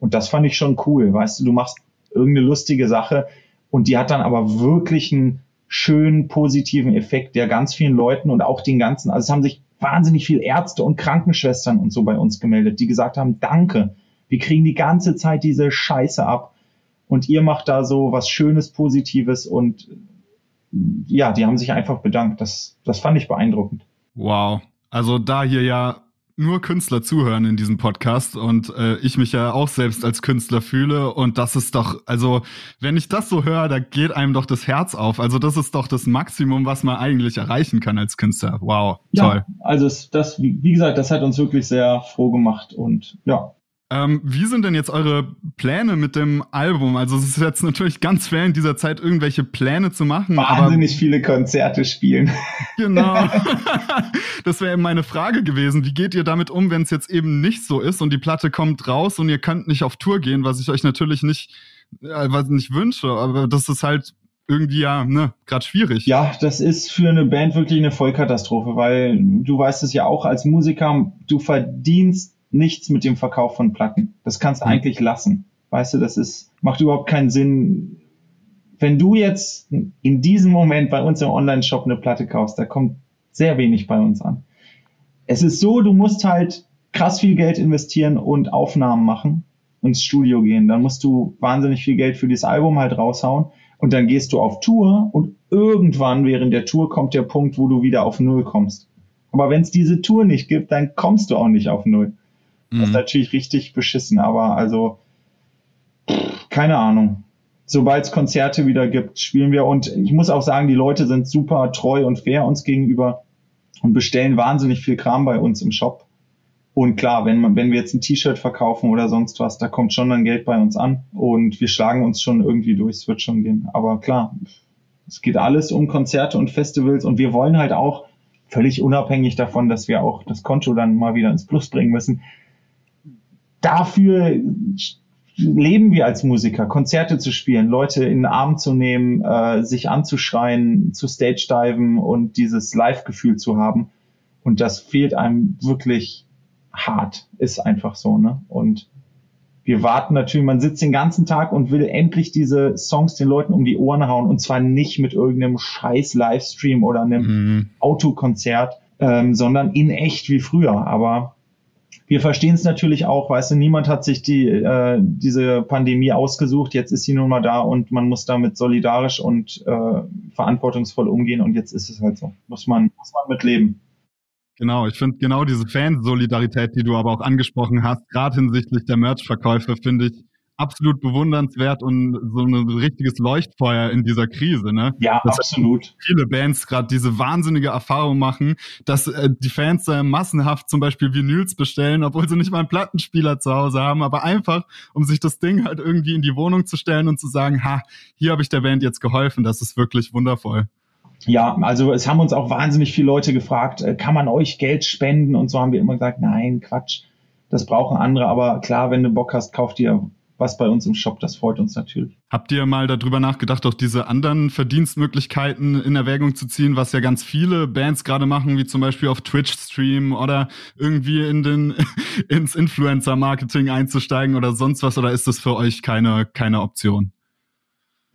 Und das fand ich schon cool. Weißt du, du machst irgendeine lustige Sache und die hat dann aber wirklich einen schönen positiven Effekt, der ganz vielen Leuten und auch den ganzen, also es haben sich wahnsinnig viele Ärzte und Krankenschwestern und so bei uns gemeldet, die gesagt haben, danke, wir kriegen die ganze Zeit diese Scheiße ab und ihr macht da so was Schönes, Positives und ja, die haben sich einfach bedankt. Das, das fand ich beeindruckend. Wow. Also da hier ja nur Künstler zuhören in diesem Podcast und äh, ich mich ja auch selbst als Künstler fühle und das ist doch, also wenn ich das so höre, da geht einem doch das Herz auf. Also das ist doch das Maximum, was man eigentlich erreichen kann als Künstler. Wow, ja, toll. Also das, wie, wie gesagt, das hat uns wirklich sehr froh gemacht und ja, ähm, wie sind denn jetzt eure Pläne mit dem Album? Also es ist jetzt natürlich ganz schwer in dieser Zeit irgendwelche Pläne zu machen. Wahnsinnig aber, viele Konzerte spielen. Genau. das wäre eben meine Frage gewesen. Wie geht ihr damit um, wenn es jetzt eben nicht so ist und die Platte kommt raus und ihr könnt nicht auf Tour gehen, was ich euch natürlich nicht, äh, was nicht wünsche, aber das ist halt irgendwie ja, ne, gerade schwierig. Ja, das ist für eine Band wirklich eine Vollkatastrophe, weil du weißt es ja auch als Musiker, du verdienst nichts mit dem Verkauf von Platten. Das kannst du mhm. eigentlich lassen. Weißt du, das ist, macht überhaupt keinen Sinn. Wenn du jetzt in diesem Moment bei uns im Online-Shop eine Platte kaufst, da kommt sehr wenig bei uns an. Es ist so, du musst halt krass viel Geld investieren und Aufnahmen machen, ins Studio gehen. Dann musst du wahnsinnig viel Geld für dieses Album halt raushauen und dann gehst du auf Tour und irgendwann während der Tour kommt der Punkt, wo du wieder auf Null kommst. Aber wenn es diese Tour nicht gibt, dann kommst du auch nicht auf Null. Das ist mhm. natürlich richtig beschissen, aber also keine Ahnung. Sobald es Konzerte wieder gibt, spielen wir und ich muss auch sagen, die Leute sind super treu und fair uns gegenüber und bestellen wahnsinnig viel Kram bei uns im Shop. Und klar, wenn man, wenn wir jetzt ein T-Shirt verkaufen oder sonst was, da kommt schon dann Geld bei uns an und wir schlagen uns schon irgendwie durch, es wird schon gehen. Aber klar, es geht alles um Konzerte und Festivals und wir wollen halt auch völlig unabhängig davon, dass wir auch das Konto dann mal wieder ins Plus bringen müssen, dafür leben wir als Musiker, Konzerte zu spielen, Leute in den Arm zu nehmen, äh, sich anzuschreien, zu Stage-Diven und dieses Live-Gefühl zu haben. Und das fehlt einem wirklich hart, ist einfach so, ne? Und wir warten natürlich, man sitzt den ganzen Tag und will endlich diese Songs den Leuten um die Ohren hauen und zwar nicht mit irgendeinem scheiß Livestream oder einem mhm. Autokonzert, ähm, sondern in echt wie früher. Aber wir verstehen es natürlich auch, weißt du, niemand hat sich die, äh, diese Pandemie ausgesucht, jetzt ist sie nun mal da und man muss damit solidarisch und äh, verantwortungsvoll umgehen und jetzt ist es halt so. Muss man, muss man mit leben. Genau, ich finde genau diese Fansolidarität, die du aber auch angesprochen hast, gerade hinsichtlich der Merch-Verkäufe, finde ich absolut bewundernswert und so ein richtiges Leuchtfeuer in dieser Krise. Ne? Ja, dass absolut. Viele Bands gerade diese wahnsinnige Erfahrung machen, dass äh, die Fans äh, massenhaft zum Beispiel Vinyls bestellen, obwohl sie nicht mal einen Plattenspieler zu Hause haben, aber einfach, um sich das Ding halt irgendwie in die Wohnung zu stellen und zu sagen, ha, hier habe ich der Band jetzt geholfen. Das ist wirklich wundervoll. Ja, also es haben uns auch wahnsinnig viele Leute gefragt, äh, kann man euch Geld spenden? Und so haben wir immer gesagt, nein, Quatsch, das brauchen andere. Aber klar, wenn du Bock hast, kauf dir was bei uns im Shop, das freut uns natürlich. Habt ihr mal darüber nachgedacht, auch diese anderen Verdienstmöglichkeiten in Erwägung zu ziehen, was ja ganz viele Bands gerade machen, wie zum Beispiel auf Twitch streamen oder irgendwie in den, ins Influencer-Marketing einzusteigen oder sonst was, oder ist das für euch keine, keine Option?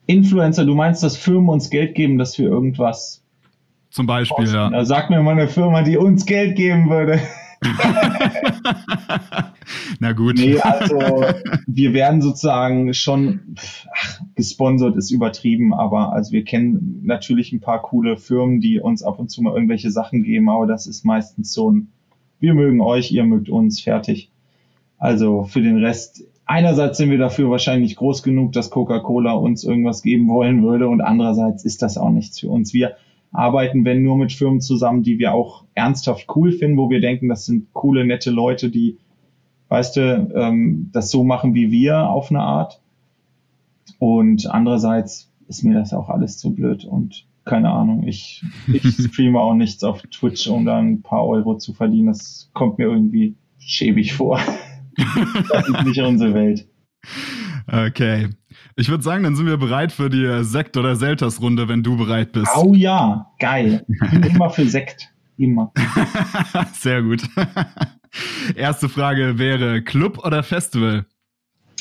Influencer, du meinst, dass Firmen uns Geld geben, dass wir irgendwas zum Beispiel, posten. ja. Sag mir mal eine Firma, die uns Geld geben würde. Na gut. Nee, also wir werden sozusagen schon, ach, gesponsert ist übertrieben, aber also wir kennen natürlich ein paar coole Firmen, die uns ab und zu mal irgendwelche Sachen geben, aber das ist meistens so ein, wir mögen euch, ihr mögt uns, fertig. Also für den Rest, einerseits sind wir dafür wahrscheinlich groß genug, dass Coca-Cola uns irgendwas geben wollen würde und andererseits ist das auch nichts für uns. Wir arbeiten, wenn nur mit Firmen zusammen, die wir auch ernsthaft cool finden, wo wir denken, das sind coole, nette Leute, die weißt du, ähm, das so machen wie wir auf eine Art. Und andererseits ist mir das auch alles zu blöd und keine Ahnung, ich, ich streame auch nichts auf Twitch, um da ein paar Euro zu verdienen. Das kommt mir irgendwie schäbig vor. das ist nicht unsere Welt. Okay. Ich würde sagen, dann sind wir bereit für die Sekt- oder Selters-Runde, wenn du bereit bist. Oh ja, geil. Ich bin immer für Sekt. Immer. Sehr gut. Erste Frage wäre Club oder Festival?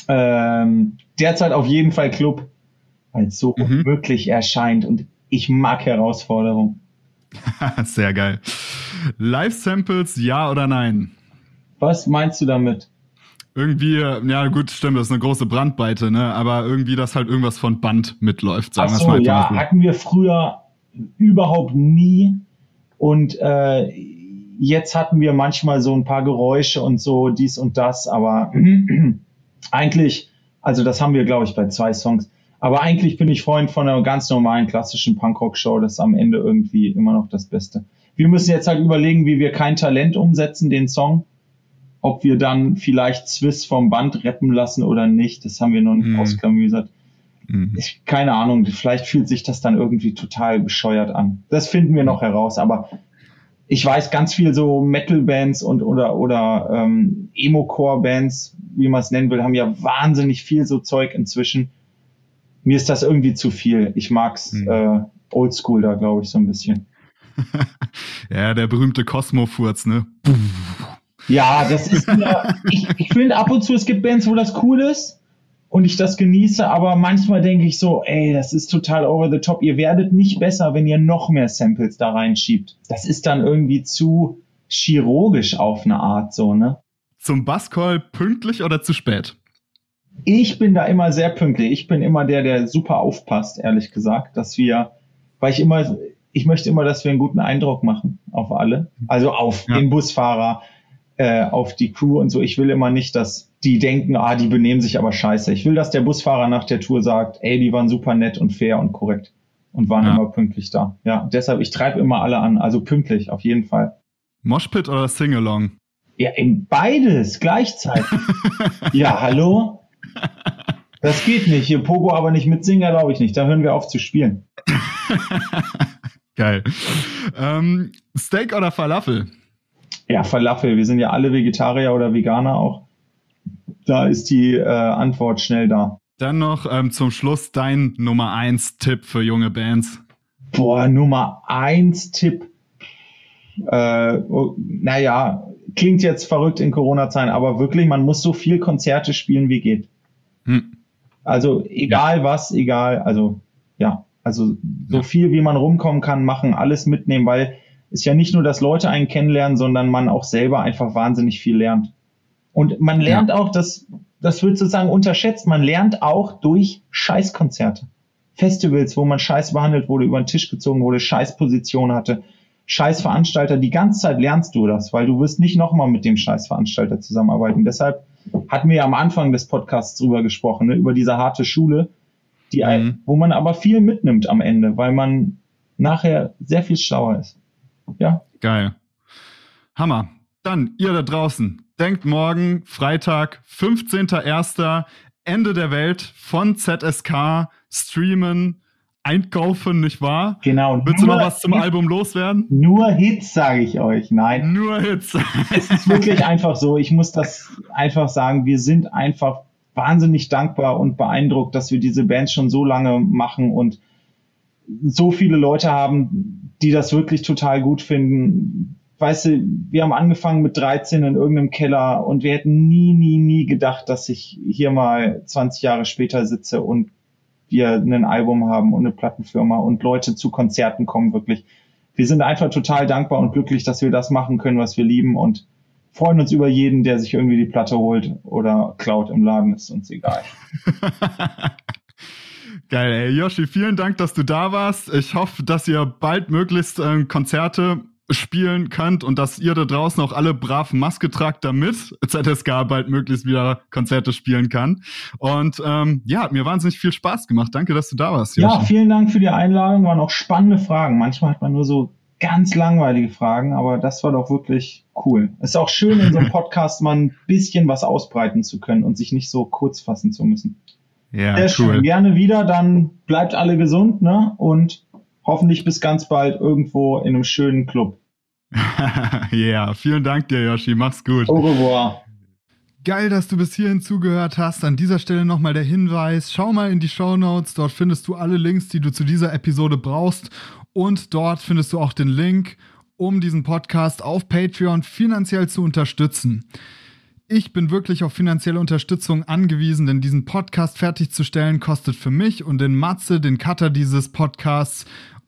Ähm, derzeit auf jeden Fall Club, weil es so mhm. unmöglich erscheint und ich mag Herausforderungen. Sehr geil. Live-Samples, ja oder nein? Was meinst du damit? Irgendwie, ja gut, stimmt, das ist eine große Brandweite, ne? Aber irgendwie, dass halt irgendwas von Band mitläuft, sagen wir so, mal. Ja, hatten wir früher überhaupt nie. Und äh, jetzt hatten wir manchmal so ein paar Geräusche und so, dies und das, aber eigentlich, also das haben wir, glaube ich, bei zwei Songs. Aber eigentlich bin ich Freund von einer ganz normalen klassischen Punkrock-Show. Das ist am Ende irgendwie immer noch das Beste. Wir müssen jetzt halt überlegen, wie wir kein Talent umsetzen, den Song. Ob wir dann vielleicht Swiss vom Band rappen lassen oder nicht, das haben wir noch nicht mhm. ausklamüsert. Mhm. Ich, keine Ahnung, vielleicht fühlt sich das dann irgendwie total bescheuert an. Das finden wir noch heraus, aber ich weiß ganz viel so Metal-Bands und oder oder ähm, Emo-Core-Bands, wie man es nennen will, haben ja wahnsinnig viel so Zeug inzwischen. Mir ist das irgendwie zu viel. Ich mag's mhm. äh, Oldschool da, glaube ich, so ein bisschen. ja, der berühmte Cosmo-Furz, ne? Ja, das ist ja, ich, ich finde ab und zu, es gibt Bands, wo das cool ist und ich das genieße, aber manchmal denke ich so, ey, das ist total over the top. Ihr werdet nicht besser, wenn ihr noch mehr Samples da reinschiebt. Das ist dann irgendwie zu chirurgisch auf eine Art so, ne? Zum Basscall pünktlich oder zu spät? Ich bin da immer sehr pünktlich. Ich bin immer der, der super aufpasst, ehrlich gesagt, dass wir, weil ich immer, ich möchte immer, dass wir einen guten Eindruck machen auf alle. Also auf ja. den Busfahrer, äh, auf die Crew und so. Ich will immer nicht, dass die denken, ah, die benehmen sich aber scheiße. Ich will, dass der Busfahrer nach der Tour sagt, ey, die waren super nett und fair und korrekt und waren ja. immer pünktlich da. Ja, deshalb, ich treibe immer alle an, also pünktlich, auf jeden Fall. Moshpit oder Singalong? Ja, in beides gleichzeitig. ja, hallo? Das geht nicht. Hier Pogo aber nicht mit Singer, glaube ich nicht. Da hören wir auf zu spielen. Geil. Ähm, Steak oder Falafel? Ja, Falafel. Wir sind ja alle Vegetarier oder Veganer auch. Da ist die äh, Antwort schnell da. Dann noch ähm, zum Schluss dein Nummer 1 Tipp für junge Bands. Boah, Nummer 1 Tipp. Äh, oh, naja, klingt jetzt verrückt in Corona-Zeiten, aber wirklich, man muss so viel Konzerte spielen, wie geht. Hm. Also egal ja. was, egal, also ja, also so ja. viel wie man rumkommen kann, machen, alles mitnehmen, weil ist ja nicht nur, dass Leute einen kennenlernen, sondern man auch selber einfach wahnsinnig viel lernt. Und man lernt ja. auch, das, das wird sozusagen unterschätzt, man lernt auch durch Scheißkonzerte. Festivals, wo man scheiß behandelt wurde, über den Tisch gezogen wurde, Scheißposition hatte, Scheißveranstalter, die ganze Zeit lernst du das, weil du wirst nicht nochmal mit dem Scheißveranstalter zusammenarbeiten. Deshalb hatten wir ja am Anfang des Podcasts drüber gesprochen, ne, über diese harte Schule, die, mhm. wo man aber viel mitnimmt am Ende, weil man nachher sehr viel schlauer ist. Ja. Geil. Hammer. Dann, ihr da draußen, denkt morgen, Freitag, 15.01., Ende der Welt von ZSK, streamen, einkaufen, nicht wahr? Genau. Willst du noch was zum Hits, Album loswerden? Nur Hits, sage ich euch. Nein. Nur Hits. es ist wirklich einfach so. Ich muss das einfach sagen. Wir sind einfach wahnsinnig dankbar und beeindruckt, dass wir diese Bands schon so lange machen und so viele Leute haben, die das wirklich total gut finden. Weißt du, wir haben angefangen mit 13 in irgendeinem Keller und wir hätten nie, nie, nie gedacht, dass ich hier mal 20 Jahre später sitze und wir ein Album haben und eine Plattenfirma und Leute zu Konzerten kommen wirklich. Wir sind einfach total dankbar und glücklich, dass wir das machen können, was wir lieben und freuen uns über jeden, der sich irgendwie die Platte holt oder klaut im Laden, ist uns egal. Geil, ey. Yoshi, vielen Dank, dass du da warst. Ich hoffe, dass ihr bald möglichst äh, Konzerte spielen könnt und dass ihr da draußen auch alle brav Maske tragt, damit ZSK bald möglichst wieder Konzerte spielen kann. Und ähm, ja, hat mir wahnsinnig viel Spaß gemacht. Danke, dass du da warst. Yoshi. Ja, vielen Dank für die Einladung. Waren auch spannende Fragen. Manchmal hat man nur so ganz langweilige Fragen, aber das war doch wirklich cool. Es ist auch schön, in so einem Podcast mal ein bisschen was ausbreiten zu können und sich nicht so kurz fassen zu müssen. Ja, Sehr cool. schön. Gerne wieder, dann bleibt alle gesund, ne? Und hoffentlich bis ganz bald irgendwo in einem schönen Club. Ja, yeah. vielen Dank dir, Yoshi. Mach's gut. Au revoir. Geil, dass du bis hierhin zugehört hast. An dieser Stelle nochmal der Hinweis: Schau mal in die Show Notes. Dort findest du alle Links, die du zu dieser Episode brauchst. Und dort findest du auch den Link, um diesen Podcast auf Patreon finanziell zu unterstützen. Ich bin wirklich auf finanzielle Unterstützung angewiesen, denn diesen Podcast fertigzustellen kostet für mich und den Matze, den Cutter dieses Podcasts,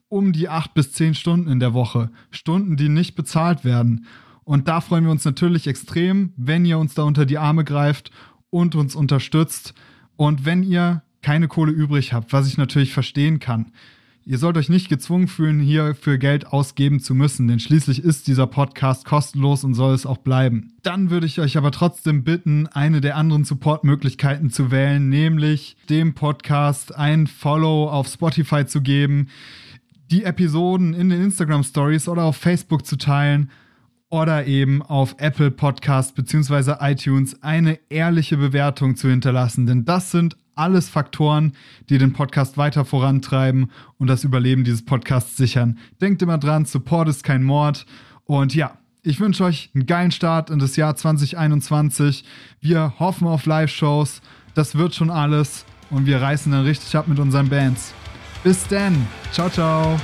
um die acht bis zehn Stunden in der Woche. Stunden, die nicht bezahlt werden. Und da freuen wir uns natürlich extrem, wenn ihr uns da unter die Arme greift und uns unterstützt. Und wenn ihr keine Kohle übrig habt, was ich natürlich verstehen kann. Ihr sollt euch nicht gezwungen fühlen, hier für Geld ausgeben zu müssen, denn schließlich ist dieser Podcast kostenlos und soll es auch bleiben. Dann würde ich euch aber trotzdem bitten, eine der anderen Supportmöglichkeiten zu wählen, nämlich dem Podcast ein Follow auf Spotify zu geben, die Episoden in den Instagram Stories oder auf Facebook zu teilen oder eben auf Apple Podcast bzw. iTunes eine ehrliche Bewertung zu hinterlassen. Denn das sind alles Faktoren, die den Podcast weiter vorantreiben und das Überleben dieses Podcasts sichern. Denkt immer dran, Support ist kein Mord. Und ja, ich wünsche euch einen geilen Start in das Jahr 2021. Wir hoffen auf Live-Shows. Das wird schon alles. Und wir reißen dann richtig ab mit unseren Bands. Bis dann. Ciao, ciao.